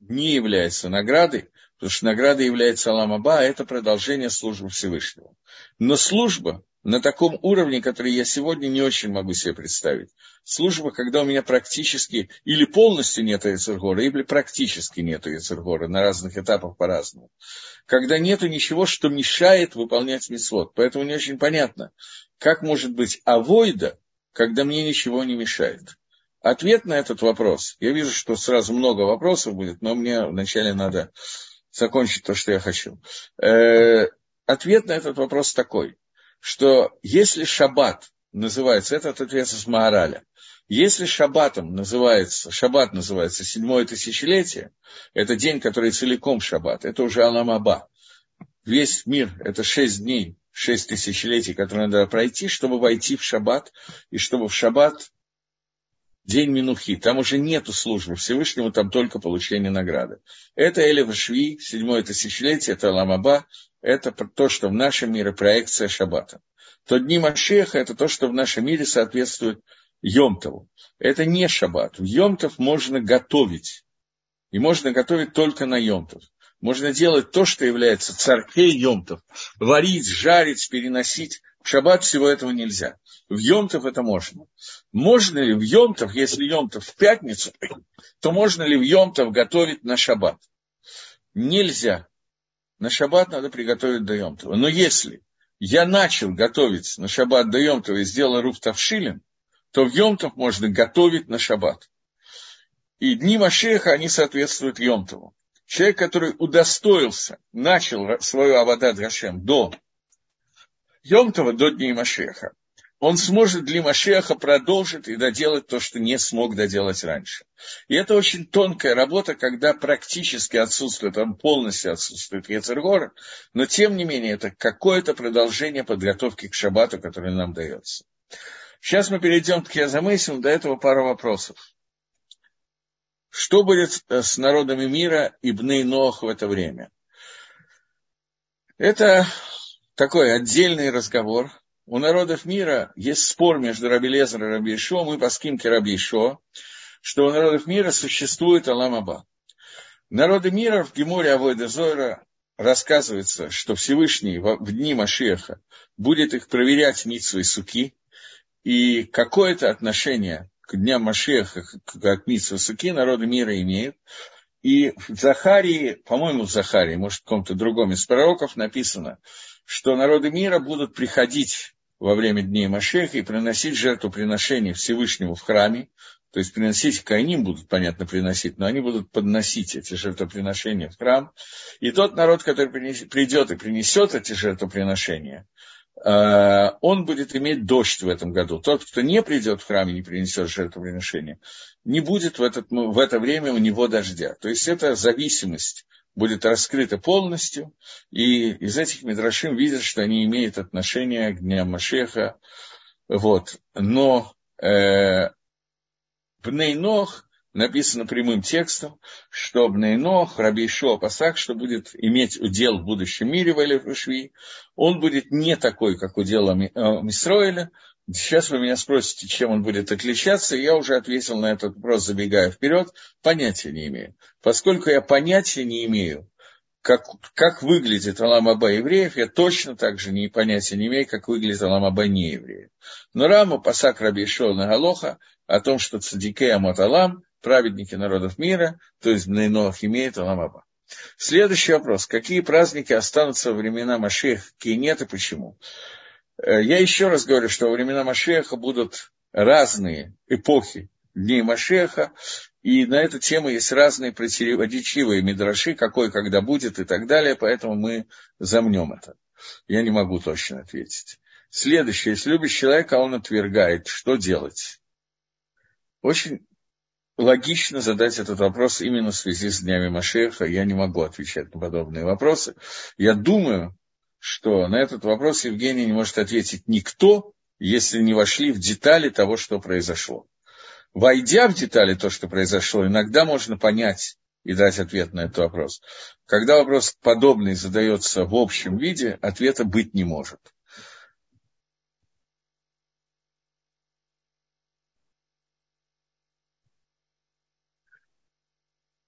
не является наградой, потому что награда является Аламаба, а это продолжение службы Всевышнего. Но служба на таком уровне, который я сегодня не очень могу себе представить. Служба, когда у меня практически или полностью нет Яцергора, или практически нет Яцергора, на разных этапах по-разному. Когда нет ничего, что мешает выполнять митцвот. Поэтому не очень понятно, как может быть авойда, когда мне ничего не мешает. Ответ на этот вопрос, я вижу, что сразу много вопросов будет, но мне вначале надо закончить то, что я хочу. Э, ответ на этот вопрос такой, что если шаббат называется, это ответ из Маораля, если шаббатом называется, шаббат называется седьмое тысячелетие, это день, который целиком шаббат, это уже Аламаба. Весь мир – это шесть дней, шесть тысячелетий, которые надо пройти, чтобы войти в шаббат, и чтобы в шаббат день Минухи. Там уже нету службы Всевышнему, там только получение награды. Это Элев Шви, седьмое тысячелетие, это Ламаба, это то, что в нашем мире проекция Шаббата. То дни Машеха – это то, что в нашем мире соответствует Йомтову. Это не Шаббат. В Йомтов можно готовить. И можно готовить только на Йомтов. Можно делать то, что является царкей Йомтов. Варить, жарить, переносить. В Шаббат всего этого нельзя. В Йомтов это можно. Можно ли в Йомтов, если Йомтов в пятницу, то можно ли в Йомтов готовить на Шаббат? Нельзя. На Шаббат надо приготовить до Йомтова. Но если я начал готовить на Шаббат до Йомтова и сделал руф тавшилин, то в Йомтов можно готовить на Шаббат. И дни Машеха, они соответствуют Йомтову. Человек, который удостоился, начал свою Авадат Гашем до Йомтова, до дней Машеха, он сможет для Машеха продолжить и доделать то, что не смог доделать раньше. И это очень тонкая работа, когда практически отсутствует, там полностью отсутствует Ецергора, но тем не менее это какое-то продолжение подготовки к шаббату, которое нам дается. Сейчас мы перейдем к Язамейсим, до этого пару вопросов. Что будет с народами мира и Бней Нох в это время? Это такой отдельный разговор – у народов мира есть спор между Раби Лезер и Раби Ишо, мы по скимке Раби Ишо, что у народов мира существует Аламаба. Народы мира в Геморе Авойда Зойра рассказывается, что Всевышний в дни Машеха будет их проверять Митсу и Суки, и какое-то отношение к дням Машеха, как Митсу и Суки, народы мира имеют. И в Захарии, по-моему, в Захарии, может, в каком-то другом из пророков написано, что народы мира будут приходить во время дней Машеха и приносить жертвоприношение Всевышнему в храме, то есть приносить, кайним будут, понятно, приносить, но они будут подносить эти жертвоприношения в храм. И тот народ, который придет и принесет эти жертвоприношения, э, он будет иметь дождь в этом году. Тот, кто не придет в храм и не принесет жертвоприношения, не будет в, этот, в это время у него дождя. То есть это зависимость будет раскрыто полностью, и из этих мидрашим видят, что они имеют отношение к дням Машеха. Вот. Но э, Бнейнох написано прямым текстом, что Бнейнох, Раби Ишуа Пасах, что будет иметь удел в будущем мире в Элефушви, он будет не такой, как удел Мисроиля, Сейчас вы меня спросите, чем он будет отличаться, я уже ответил на этот вопрос, забегая вперед, понятия не имею. Поскольку я понятия не имею, как, как выглядит Аламаба евреев, я точно так же не понятия не имею, как выглядит Аламаба не евреев. Но Рама Пасак Раби на Галоха о том, что цадике Амат Алам, праведники народов мира, то есть Бнейноах имеет Аламаба. Следующий вопрос. Какие праздники останутся во времена Машех, какие нет и почему? Э, я еще раз говорю, что во времена Машеха будут разные эпохи дней Машеха, и на эту тему есть разные противоречивые мидраши, какой когда будет и так далее, поэтому мы замнем это. Я не могу точно ответить. Следующее, если любишь человека, он отвергает, что делать? Очень логично задать этот вопрос именно в связи с днями Машеха. Я не могу отвечать на подобные вопросы. Я думаю, что на этот вопрос Евгений не может ответить никто, если не вошли в детали того, что произошло. Войдя в детали то, что произошло, иногда можно понять и дать ответ на этот вопрос. Когда вопрос подобный задается в общем виде, ответа быть не может.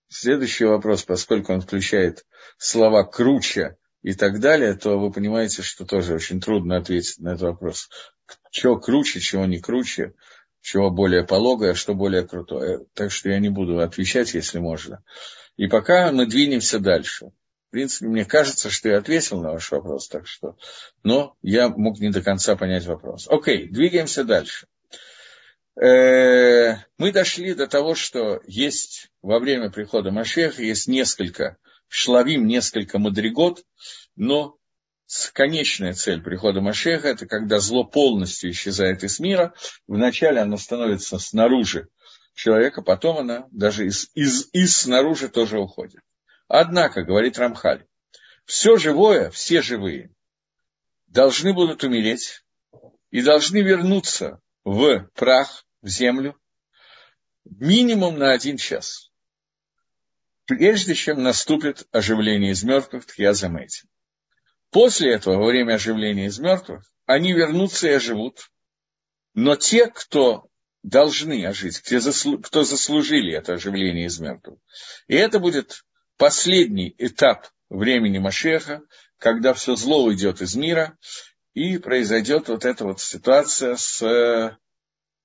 Следующий вопрос, поскольку он включает слова «круче», и так далее, то вы понимаете, что тоже очень трудно ответить на этот вопрос. Чего круче, чего не круче, чего более пологое, что более крутое. Так что я не буду отвечать, если можно. И пока мы двинемся дальше. В принципе, мне кажется, что я ответил на ваш вопрос, так что... Но я мог не до конца понять вопрос. Окей, двигаемся дальше. Э, мы дошли до того, что есть во время прихода Машеха есть несколько шлавим несколько мадригот, но конечная цель прихода Машеха – это когда зло полностью исчезает из мира. Вначале оно становится снаружи человека, потом оно даже из, из, из снаружи тоже уходит. Однако, говорит Рамхаль, все живое, все живые должны будут умереть и должны вернуться в прах, в землю, минимум на один час. Прежде чем наступит оживление из мертвых, я заметил. После этого, во время оживления из мертвых, они вернутся и оживут. Но те, кто должны ожить, кто заслужили это оживление из мертвых. И это будет последний этап времени Машеха, когда все зло уйдет из мира, и произойдет вот эта вот ситуация с э,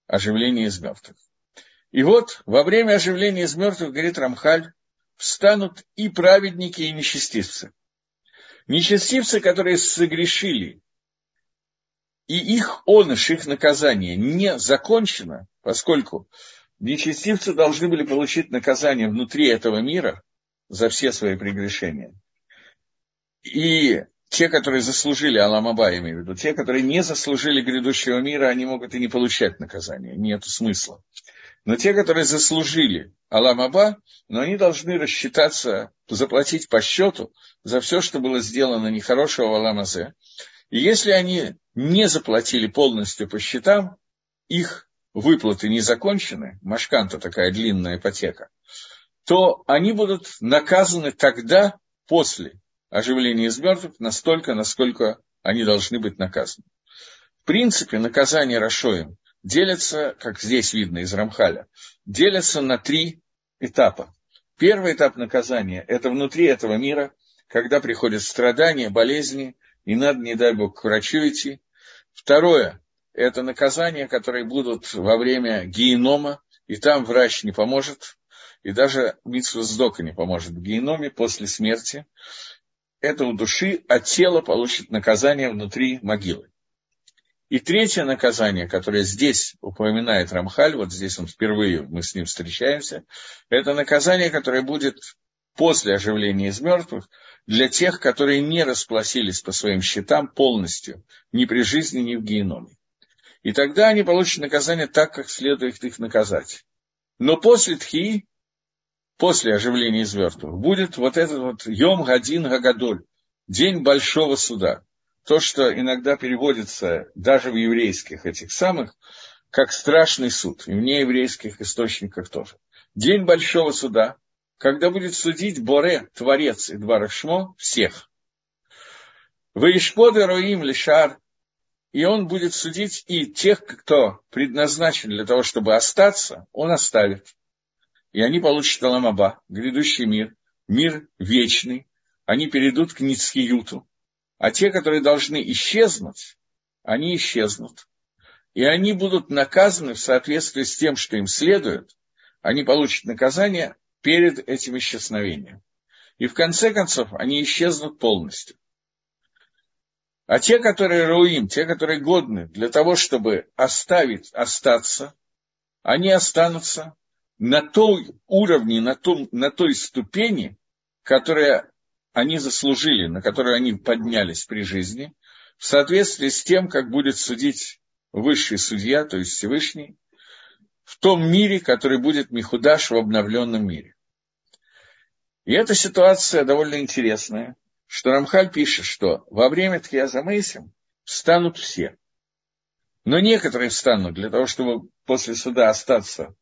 оживлением из мертвых. И вот во время оживления из мертвых, говорит Рамхаль, встанут и праведники, и нечестивцы. Нечестивцы, которые согрешили, и их оныш, их наказание не закончено, поскольку нечестивцы должны были получить наказание внутри этого мира за все свои прегрешения. И те, которые заслужили Аламаба, я имею в виду, те, которые не заслужили грядущего мира, они могут и не получать наказание, нет смысла. Но те, которые заслужили Аламаба, но они должны рассчитаться, заплатить по счету за все, что было сделано нехорошего в Аламазе. И если они не заплатили полностью по счетам, их выплаты не закончены, машканта такая длинная ипотека, то они будут наказаны тогда, после оживления из мертвых, настолько, насколько они должны быть наказаны. В принципе, наказание Рашоем делится, как здесь видно из Рамхаля, делится на три этапа. Первый этап наказания – это внутри этого мира, когда приходят страдания, болезни, и надо, не дай бог, к врачу идти. Второе – это наказания, которые будут во время генома, и там врач не поможет, и даже Митсва Сдока не поможет в геноме после смерти. Это у души, а тело получит наказание внутри могилы. И третье наказание, которое здесь упоминает Рамхаль, вот здесь он впервые, мы с ним встречаемся, это наказание, которое будет после оживления из мертвых для тех, которые не расплатились по своим счетам полностью, ни при жизни, ни в геноме. И тогда они получат наказание так, как следует их наказать. Но после Тхи, после оживления из мертвых, будет вот этот вот Йом Гадин Гагадоль, день большого суда. То, что иногда переводится даже в еврейских этих самых, как страшный суд, и в нееврейских источниках тоже. День большого суда, когда будет судить Боре, Творец и Дварашмо, всех. Ваишподы Роим Лишар, и он будет судить и тех, кто предназначен для того, чтобы остаться, он оставит. И они получат Аламаба, грядущий мир, мир вечный, они перейдут к Ницкиюту. А те, которые должны исчезнуть, они исчезнут. И они будут наказаны в соответствии с тем, что им следует. Они получат наказание перед этим исчезновением. И в конце концов они исчезнут полностью. А те, которые руим, те, которые годны для того, чтобы оставить, остаться, они останутся на той уровне, на, том, на той ступени, которая они заслужили, на которую они поднялись при жизни, в соответствии с тем, как будет судить высший судья, то есть Всевышний, в том мире, который будет Михудаш в обновленном мире. И эта ситуация довольно интересная, что Рамхаль пишет, что во время Тхияза Мейсим встанут все. Но некоторые встанут для того, чтобы после суда остаться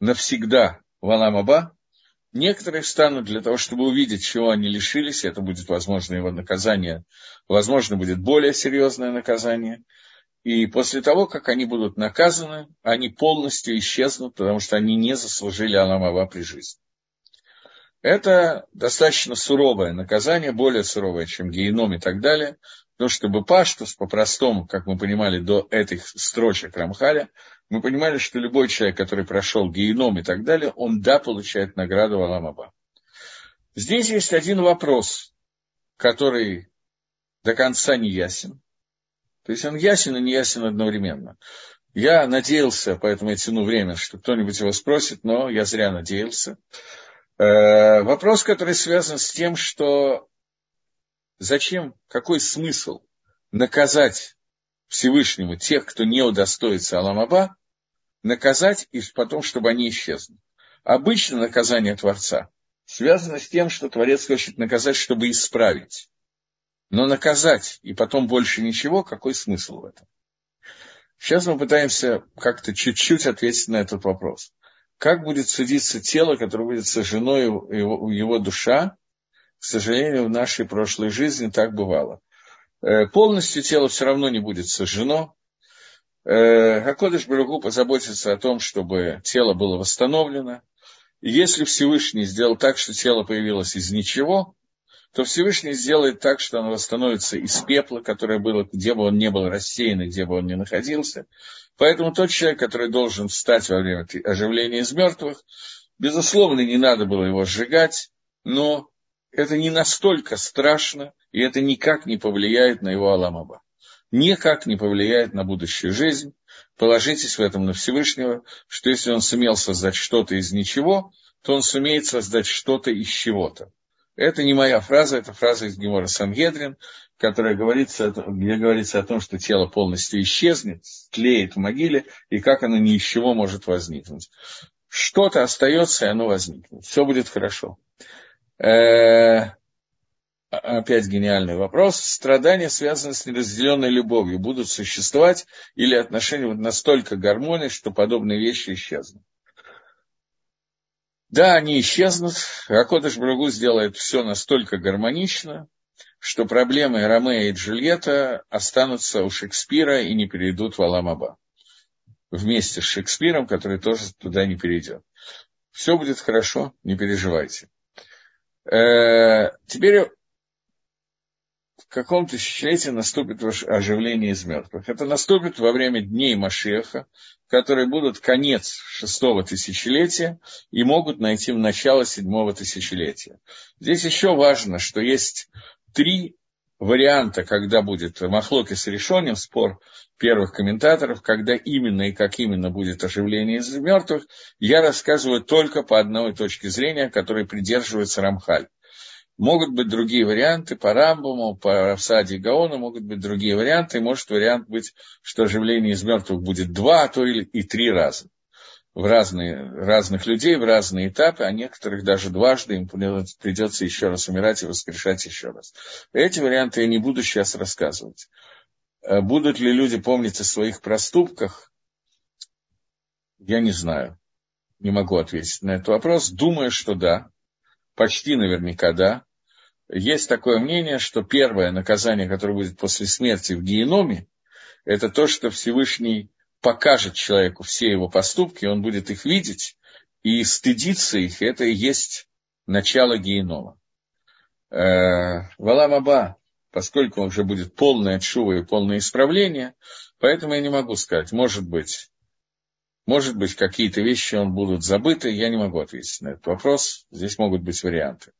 навсегда в Аламаба, некоторые встанут для того, чтобы увидеть, чего они лишились, это будет, возможно, его наказание, возможно, будет более серьезное наказание, и после того, как они будут наказаны, они полностью исчезнут, потому что они не заслужили Аламава при жизни. Это достаточно суровое наказание, более суровое, чем геном и так далее. Но чтобы паштус, по-простому, как мы понимали до этих строчек Рамхаля, мы понимали, что любой человек, который прошел геном и так далее, он да, получает награду Аламаба. Здесь есть один вопрос, который до конца не ясен. То есть он ясен и не ясен одновременно. Я надеялся, поэтому я тяну время, что кто-нибудь его спросит, но я зря надеялся. Э, вопрос, который связан с тем, что зачем, какой смысл наказать Всевышнему тех, кто не удостоится Аламаба, наказать и потом, чтобы они исчезли. Обычно наказание Творца связано с тем, что Творец хочет наказать, чтобы исправить. Но наказать и потом больше ничего, какой смысл в этом? Сейчас мы пытаемся как-то чуть-чуть ответить на этот вопрос. как будет судиться тело, которое будет сожжено его, его душа, к сожалению, в нашей прошлой жизни так бывало. Э, полностью тело все равно не будет сожжено. Э, Акодыш Барагу позаботится о том, чтобы тело было восстановлено. И если Всевышний сделал так, что тело появилось из ничего, то Всевышний сделает так, что оно восстановится из пепла, которое было, где бы он ни был рассеян где бы он ни находился. Поэтому тот человек, который должен встать во время оживления из мертвых, безусловно, не надо было его сжигать, но это не настолько страшно, и это никак не повлияет на его Аламаба. Никак не повлияет на будущую жизнь. Положитесь в этом на Всевышнего, что если он сумел создать что-то из ничего, то он сумеет создать что-то из чего-то. Это не моя фраза, это фраза из Гемора Сангедрин, которая говорится, где говорится о том, что тело полностью исчезнет, тлеет в могиле, и как оно ни из чего может возникнуть. Что-то остается, и оно возникнет. Все будет хорошо. Э, опять гениальный вопрос. Страдания, связанные с неразделенной любовью, будут существовать или отношения настолько гармонии, что подобные вещи исчезнут? Да, они исчезнут. Акодыш Брагу сделает все настолько гармонично, что проблемы Ромея и Джульетта останутся у Шекспира и не перейдут в Аламаба. Вместе с Шекспиром, который тоже туда не перейдет. Все будет хорошо, не переживайте. Э, теперь в каком тысячелетии наступит оживление из мертвых? Это наступит во время дней Машеха, которые будут конец шестого тысячелетия и могут найти в начало седьмого тысячелетия. Здесь еще важно, что есть три варианта, когда будет Махлоки с решением, спор первых комментаторов, когда именно и как именно будет оживление из мертвых, я рассказываю только по одной точке зрения, которой придерживается Рамхаль. Могут быть другие варианты по Рамбаму, по Равсаде Гаону, могут быть другие варианты. Может вариант быть, что оживление из мертвых будет два, а то и три раза. В разные, разных людей, в разные этапы, а некоторых даже дважды им придется еще раз умирать и воскрешать еще раз. Эти варианты я не буду сейчас рассказывать. Э, будут ли люди помнить о своих проступках, я не знаю. Не могу ответить на этот вопрос. Думаю, что да почти наверняка да. Есть такое мнение, что первое наказание, которое будет после смерти в геноме, это то, что Всевышний покажет человеку все его поступки, он будет их видеть и стыдиться их, это и есть начало генома. Э, Валамаба, поскольку он уже будет полное отшува и полное исправление, поэтому я не могу сказать, может быть, может быть, какие-то вещи он будут забыты, я не могу ответить на этот вопрос. Здесь могут быть варианты.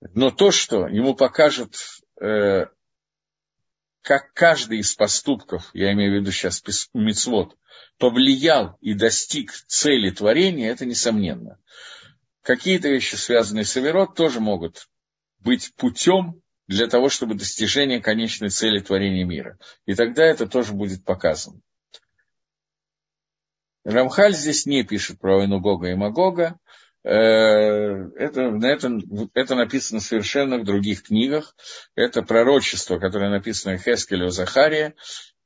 Но то, что ему покажет, э, как каждый из поступков, я имею в виду сейчас мицвод, повлиял и достиг цели творения, это несомненно. Какие-то вещи, связанные с Аверот, тоже могут быть путем для того, чтобы достижение конечной цели творения мира. И тогда это тоже будет показано. Рамхаль здесь не пишет про войну Гога и Магога. Э, это, на это, это написано совершенно в других книгах. Это пророчество, которое написано Хескелю Захария.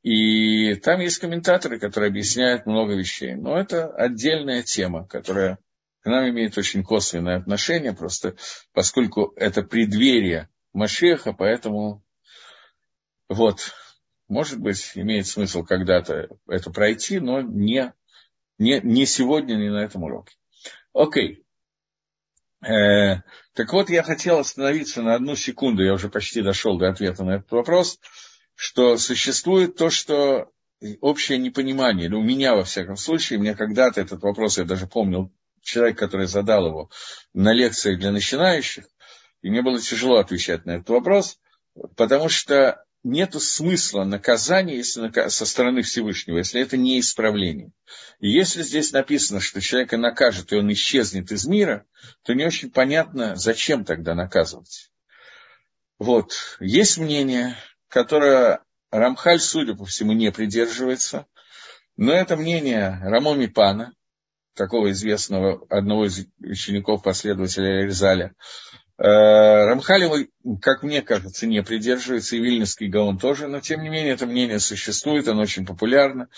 И там есть комментаторы, которые объясняют много вещей. Но это отдельная тема, которая к нам имеет очень косвенное отношение, просто поскольку это преддверие Машеха, поэтому вот, может быть, имеет смысл когда-то это пройти, но не не, не сегодня, не на этом уроке. Окей. Э, так вот, я хотел остановиться на одну секунду, я уже почти дошел до ответа на этот вопрос, что существует то, что общее непонимание, или у меня, во всяком случае, мне когда-то этот вопрос, я даже помнил, человек, который задал его на лекциях для начинающих, и мне было тяжело отвечать на этот вопрос, потому что нет смысла наказания если, со стороны Всевышнего, если это не исправление. И если здесь написано, что человека накажет, и он исчезнет из мира, то не очень понятно, зачем тогда наказывать. Вот. Есть мнение, которое Рамхаль, судя по всему, не придерживается, но это мнение Рамоми Пана, такого известного, одного из учеников последователя Эрзаля, Э, Рамхалева, как мне кажется, не придерживается, и Вильнюсский Гаон тоже, но тем не менее это мнение существует, оно очень популярно.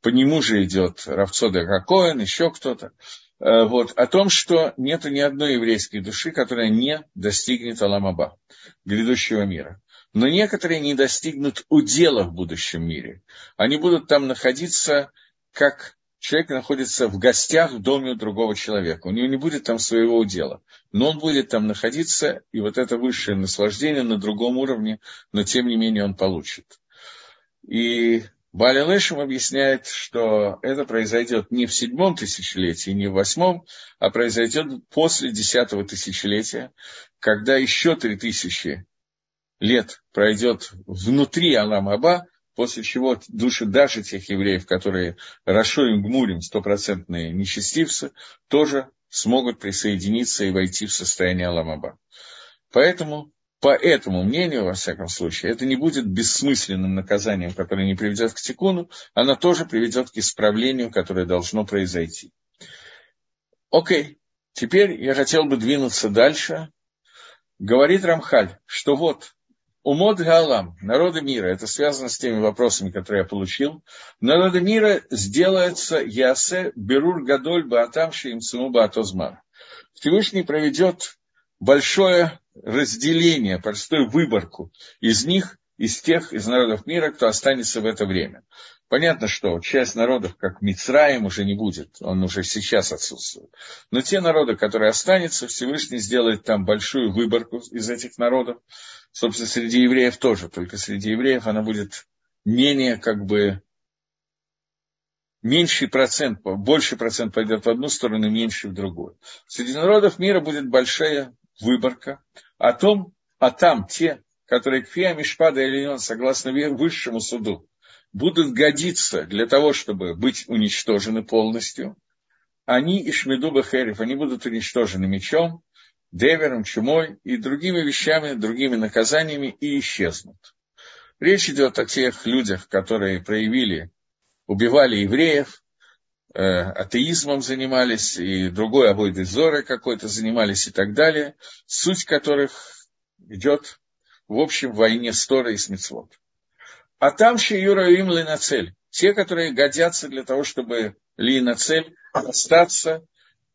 по нему же идет Равцода Кокоин, еще кто-то, э, вот, о том, что нет ни одной еврейской души, которая не достигнет Аламаба, грядущего мира. Но некоторые не достигнут удела в будущем мире. Они будут там находиться как человек находится в гостях в доме у другого человека. У него не будет там своего удела. Но он будет там находиться, и вот это высшее наслаждение на другом уровне, но тем не менее он получит. И Баля Лешем объясняет, что это произойдет не в седьмом тысячелетии, не в восьмом, а произойдет после десятого тысячелетия, когда еще три тысячи лет пройдет внутри Алам-Аба, после чего души даже тех евреев, которые Рашоим Гмурим, стопроцентные нечестивцы, тоже смогут присоединиться и войти в состояние Аламаба. Поэтому, по этому мнению, во всяком случае, это не будет бессмысленным наказанием, которое не приведет к тикуну, оно тоже приведет к исправлению, которое должно произойти. Окей, теперь я хотел бы двинуться дальше. Говорит Рамхаль, что вот Умод Галам, народы мира, это связано с теми вопросами, которые я получил. Народы мира сделается Ясе Берур Гадоль Баатам Шиим Суму Баатозман. Всевышний проведет большое разделение, простую выборку из них, из тех, из народов мира, кто останется в это время. Понятно, что часть народов, как Мицраем, уже не будет, он уже сейчас отсутствует. Но те народы, которые останутся, Всевышний сделает там большую выборку из этих народов. Собственно, среди евреев тоже, только среди евреев она будет менее как бы меньший процент, больше процент пойдет в одну сторону, меньше в другую. Среди народов мира будет большая выборка о том, а там те, которые к Фиа Мишпада или согласно высшему суду, будут годиться для того, чтобы быть уничтожены полностью, они Ишмеду Бахерев, они будут уничтожены мечом, девером, чумой и другими вещами, другими наказаниями и исчезнут. Речь идет о тех людях, которые проявили, убивали евреев, э, атеизмом занимались, и другой обойдой зоры какой-то занимались и так далее, суть которых идет в общем войне Стора и Смитсвот. А там Шиюра им Линацель. Те, которые годятся для того, чтобы Линацель остаться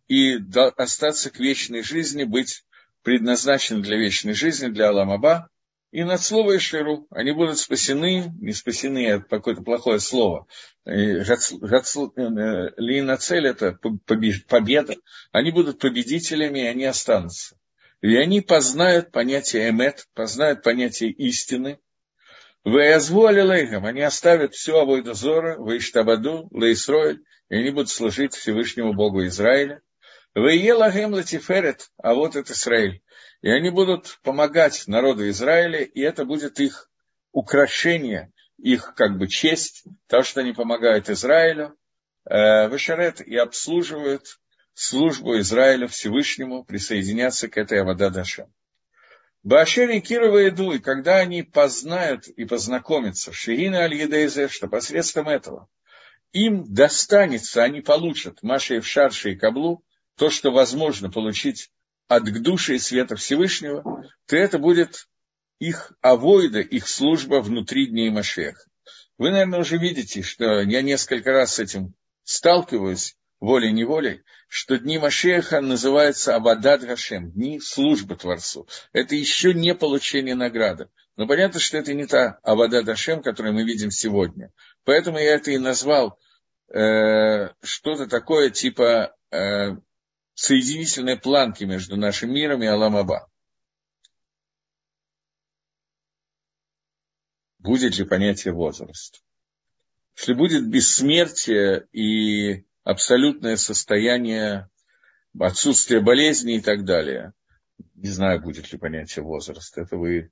и остаться к вечной жизни, быть предназначены для вечной жизни, для Аламаба. И над слово Ширу они будут спасены, не спасены, это какое-то плохое слово. Линацель это победа. Они будут победителями, и они останутся. И они познают понятие эмет, познают понятие истины, Веязву алилейхам, они оставят всю Авойдозора, Вейштабаду, Лейсроэль, и они будут служить Всевышнему Богу Израиля. Веелагем латиферет, а вот это Израиль. И они будут помогать народу Израиля, и это будет их украшение, их как бы честь, то, что они помогают Израилю, э, Вешарет и обслуживают службу Израиля Всевышнему, присоединяться к этой Авададашем. Башери Кирова иду, и когда они познают и познакомятся, Шиина аль что посредством этого им достанется, они получат Маши в Шарше и Каблу, то, что возможно получить от к душе и света Всевышнего, то это будет их авойда, их служба внутри дней Машеха. Вы, наверное, уже видите, что я несколько раз с этим сталкиваюсь, волей-неволей, что дни Машеха называются Абадад Гашем, дни службы Творцу. Это еще не получение награды. Но понятно, что это не та Абадад Гашем, которую мы видим сегодня. Поэтому я это и назвал э, что-то такое типа э, соединительной планки между нашим миром и Аламаба. Будет ли понятие возраст? Если будет бессмертие и абсолютное состояние отсутствия болезни и так далее. Не знаю, будет ли понятие возраст. Это вы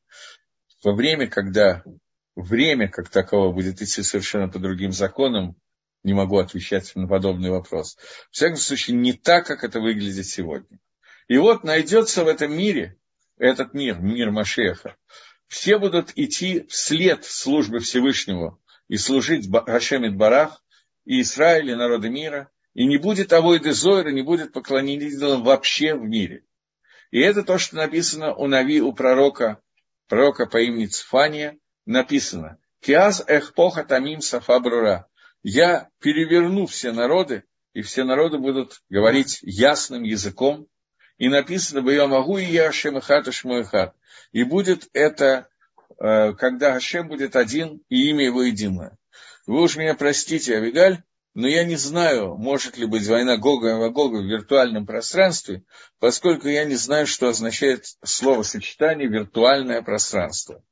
во время, когда время как таково будет идти совершенно по другим законам, не могу отвечать на подобный вопрос. В всяком случае, не так, как это выглядит сегодня. И вот найдется в этом мире, этот мир, мир Машеха, все будут идти вслед службы Всевышнего и служить Гашемит Барах, и Израиль, и народы мира, и не будет авойды Зойра, не будет поклонения идолам вообще в мире. И это то, что написано у Нави, у пророка, пророка по имени Цфания, написано «Киаз эхпоха тамим сафа брура». я переверну все народы, и все народы будут говорить ясным языком. И написано, бы я могу и я Ашем Ихат Ашмуихат. И будет это, э, когда Ашем будет один, и имя его единое. Вы уж меня простите, Авигаль, но я не знаю, может ли быть война Гога и Магога в виртуальном пространстве, поскольку я не знаю, что означает словосочетание «виртуальное пространство».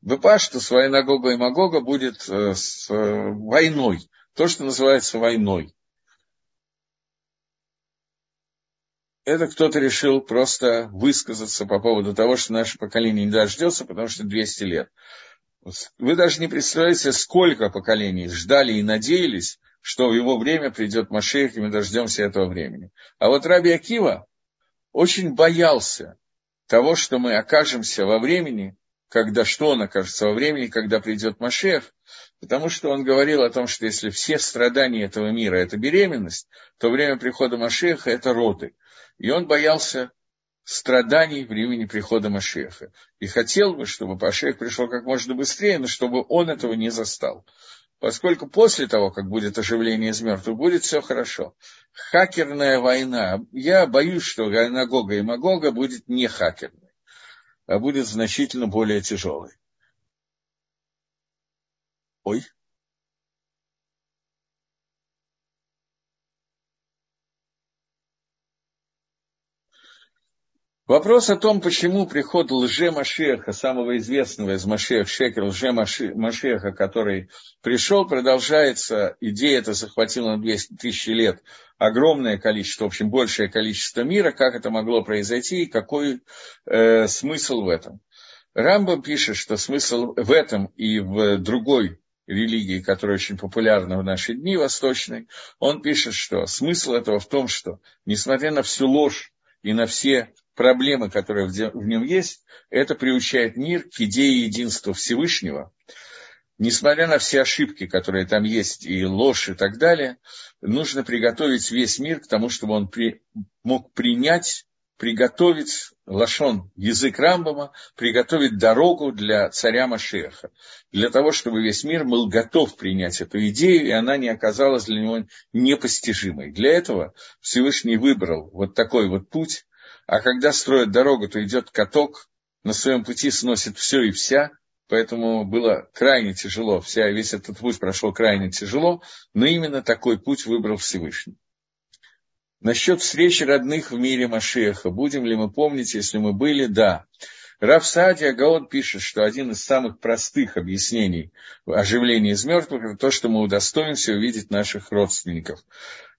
Бепаштус война Гога и Магога будет э, с э, войной, то, что называется войной. Это кто-то решил просто высказаться по поводу того, что наше поколение не дождется, потому что 200 лет. Вы даже не представляете, сколько поколений ждали и надеялись, что в его время придет Машех, и мы дождемся этого времени. А вот Раби Акива очень боялся того, что мы окажемся во времени, когда что он окажется во времени, когда придет Машех, потому что он говорил о том, что если все страдания этого мира – это беременность, то время прихода Машеха – это роды. И он боялся страданий времени прихода Машеха. И хотел бы, чтобы Машех пришел как можно быстрее, но чтобы он этого не застал поскольку после того, как будет оживление из мертвых, будет все хорошо. Хакерная война. Я боюсь, что война и Магога будет не хакерной, а будет значительно более тяжелой. Ой. Вопрос о том, почему приход лже-Машеха, самого известного из Машех, Шекер лже-Машеха, который пришел, продолжается, идея эта захватила на 200 тысяч лет огромное количество, в общем, большее количество мира, как это могло произойти и какой э, смысл в этом. Рамбам пишет, что смысл в этом и в другой религии, которая очень популярна в наши дни восточной, он пишет, что смысл этого в том, что, несмотря на всю ложь и на все проблемы, которые в нем есть, это приучает мир к идее единства Всевышнего. Несмотря на все ошибки, которые там есть, и ложь и так далее, нужно приготовить весь мир к тому, чтобы он при, мог принять, приготовить лашон, язык Рамбама, приготовить дорогу для царя Машеха, для того, чтобы весь мир был готов принять эту идею, и она не оказалась для него непостижимой. Для этого Всевышний выбрал вот такой вот путь, а когда строят дорогу, то идет каток, на своем пути сносит все и вся, поэтому было крайне тяжело, вся, весь этот путь прошел крайне тяжело, но именно такой путь выбрал Всевышний. Насчет встречи родных в мире Машеха, будем ли мы помнить, если мы были? Да. Раф Саадия Гаон пишет, что один из самых простых объяснений оживления из мертвых – это то, что мы удостоимся увидеть наших родственников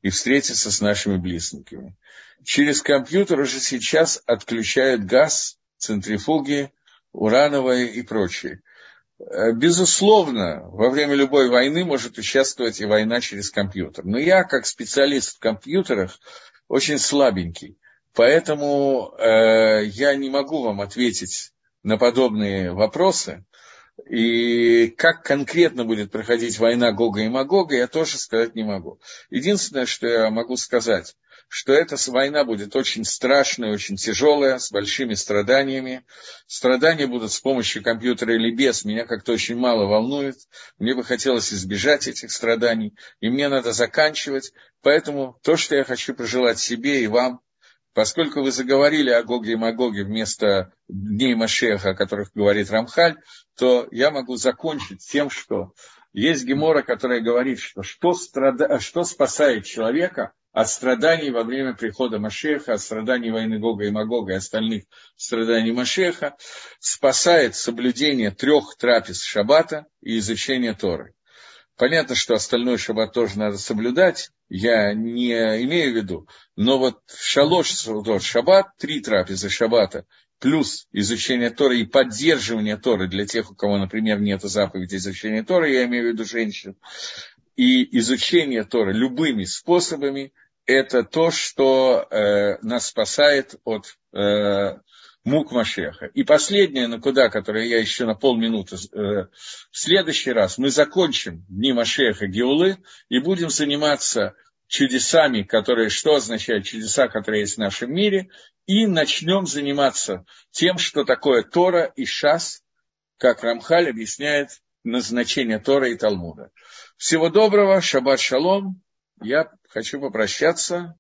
и встретиться с нашими близкими. Через компьютер уже сейчас отключают газ, центрифуги, урановые и прочее. Э, безусловно, во время любой войны может участвовать и война через компьютер. Но я, как специалист в компьютерах, очень слабенький. Поэтому э, я не могу вам ответить на подобные вопросы. И как конкретно будет проходить война Гога и Магога, я тоже сказать не могу. Единственное, что я могу сказать, что эта война будет очень страшная, очень тяжелая, с большими страданиями. Страдания будут с помощью компьютера или без. Меня как-то очень мало волнует. Мне бы хотелось избежать этих страданий. И мне надо заканчивать. Поэтому то, что я хочу пожелать себе и вам, Поскольку вы заговорили о Гоге и Магоге вместо дней Машеха, о которых говорит Рамхаль, то я могу закончить тем, что есть Гемора, которая говорит, что что, страда... что спасает человека от страданий во время прихода Машеха, от страданий войны Гога и Магога и остальных страданий Машеха, спасает соблюдение трех трапез Шаббата и изучение Торы. Понятно, что остальной шаббат тоже надо соблюдать, я не имею в виду, но вот шалош шаббат, три трапезы шаббата, плюс изучение Торы и поддерживание Торы для тех, у кого, например, нет заповеди изучения Торы, я имею в виду женщин, и изучение Торы любыми способами, это то, что э, нас спасает от э, мук Машеха. И последнее, на куда, которое я еще на полминуты, э, в следующий раз мы закончим Дни Машеха Геулы и будем заниматься чудесами, которые, что означают чудеса, которые есть в нашем мире, и начнем заниматься тем, что такое Тора и Шас, как Рамхаль объясняет назначения Тора и Талмуда. Всего доброго, шаббат шалом. Я хочу попрощаться.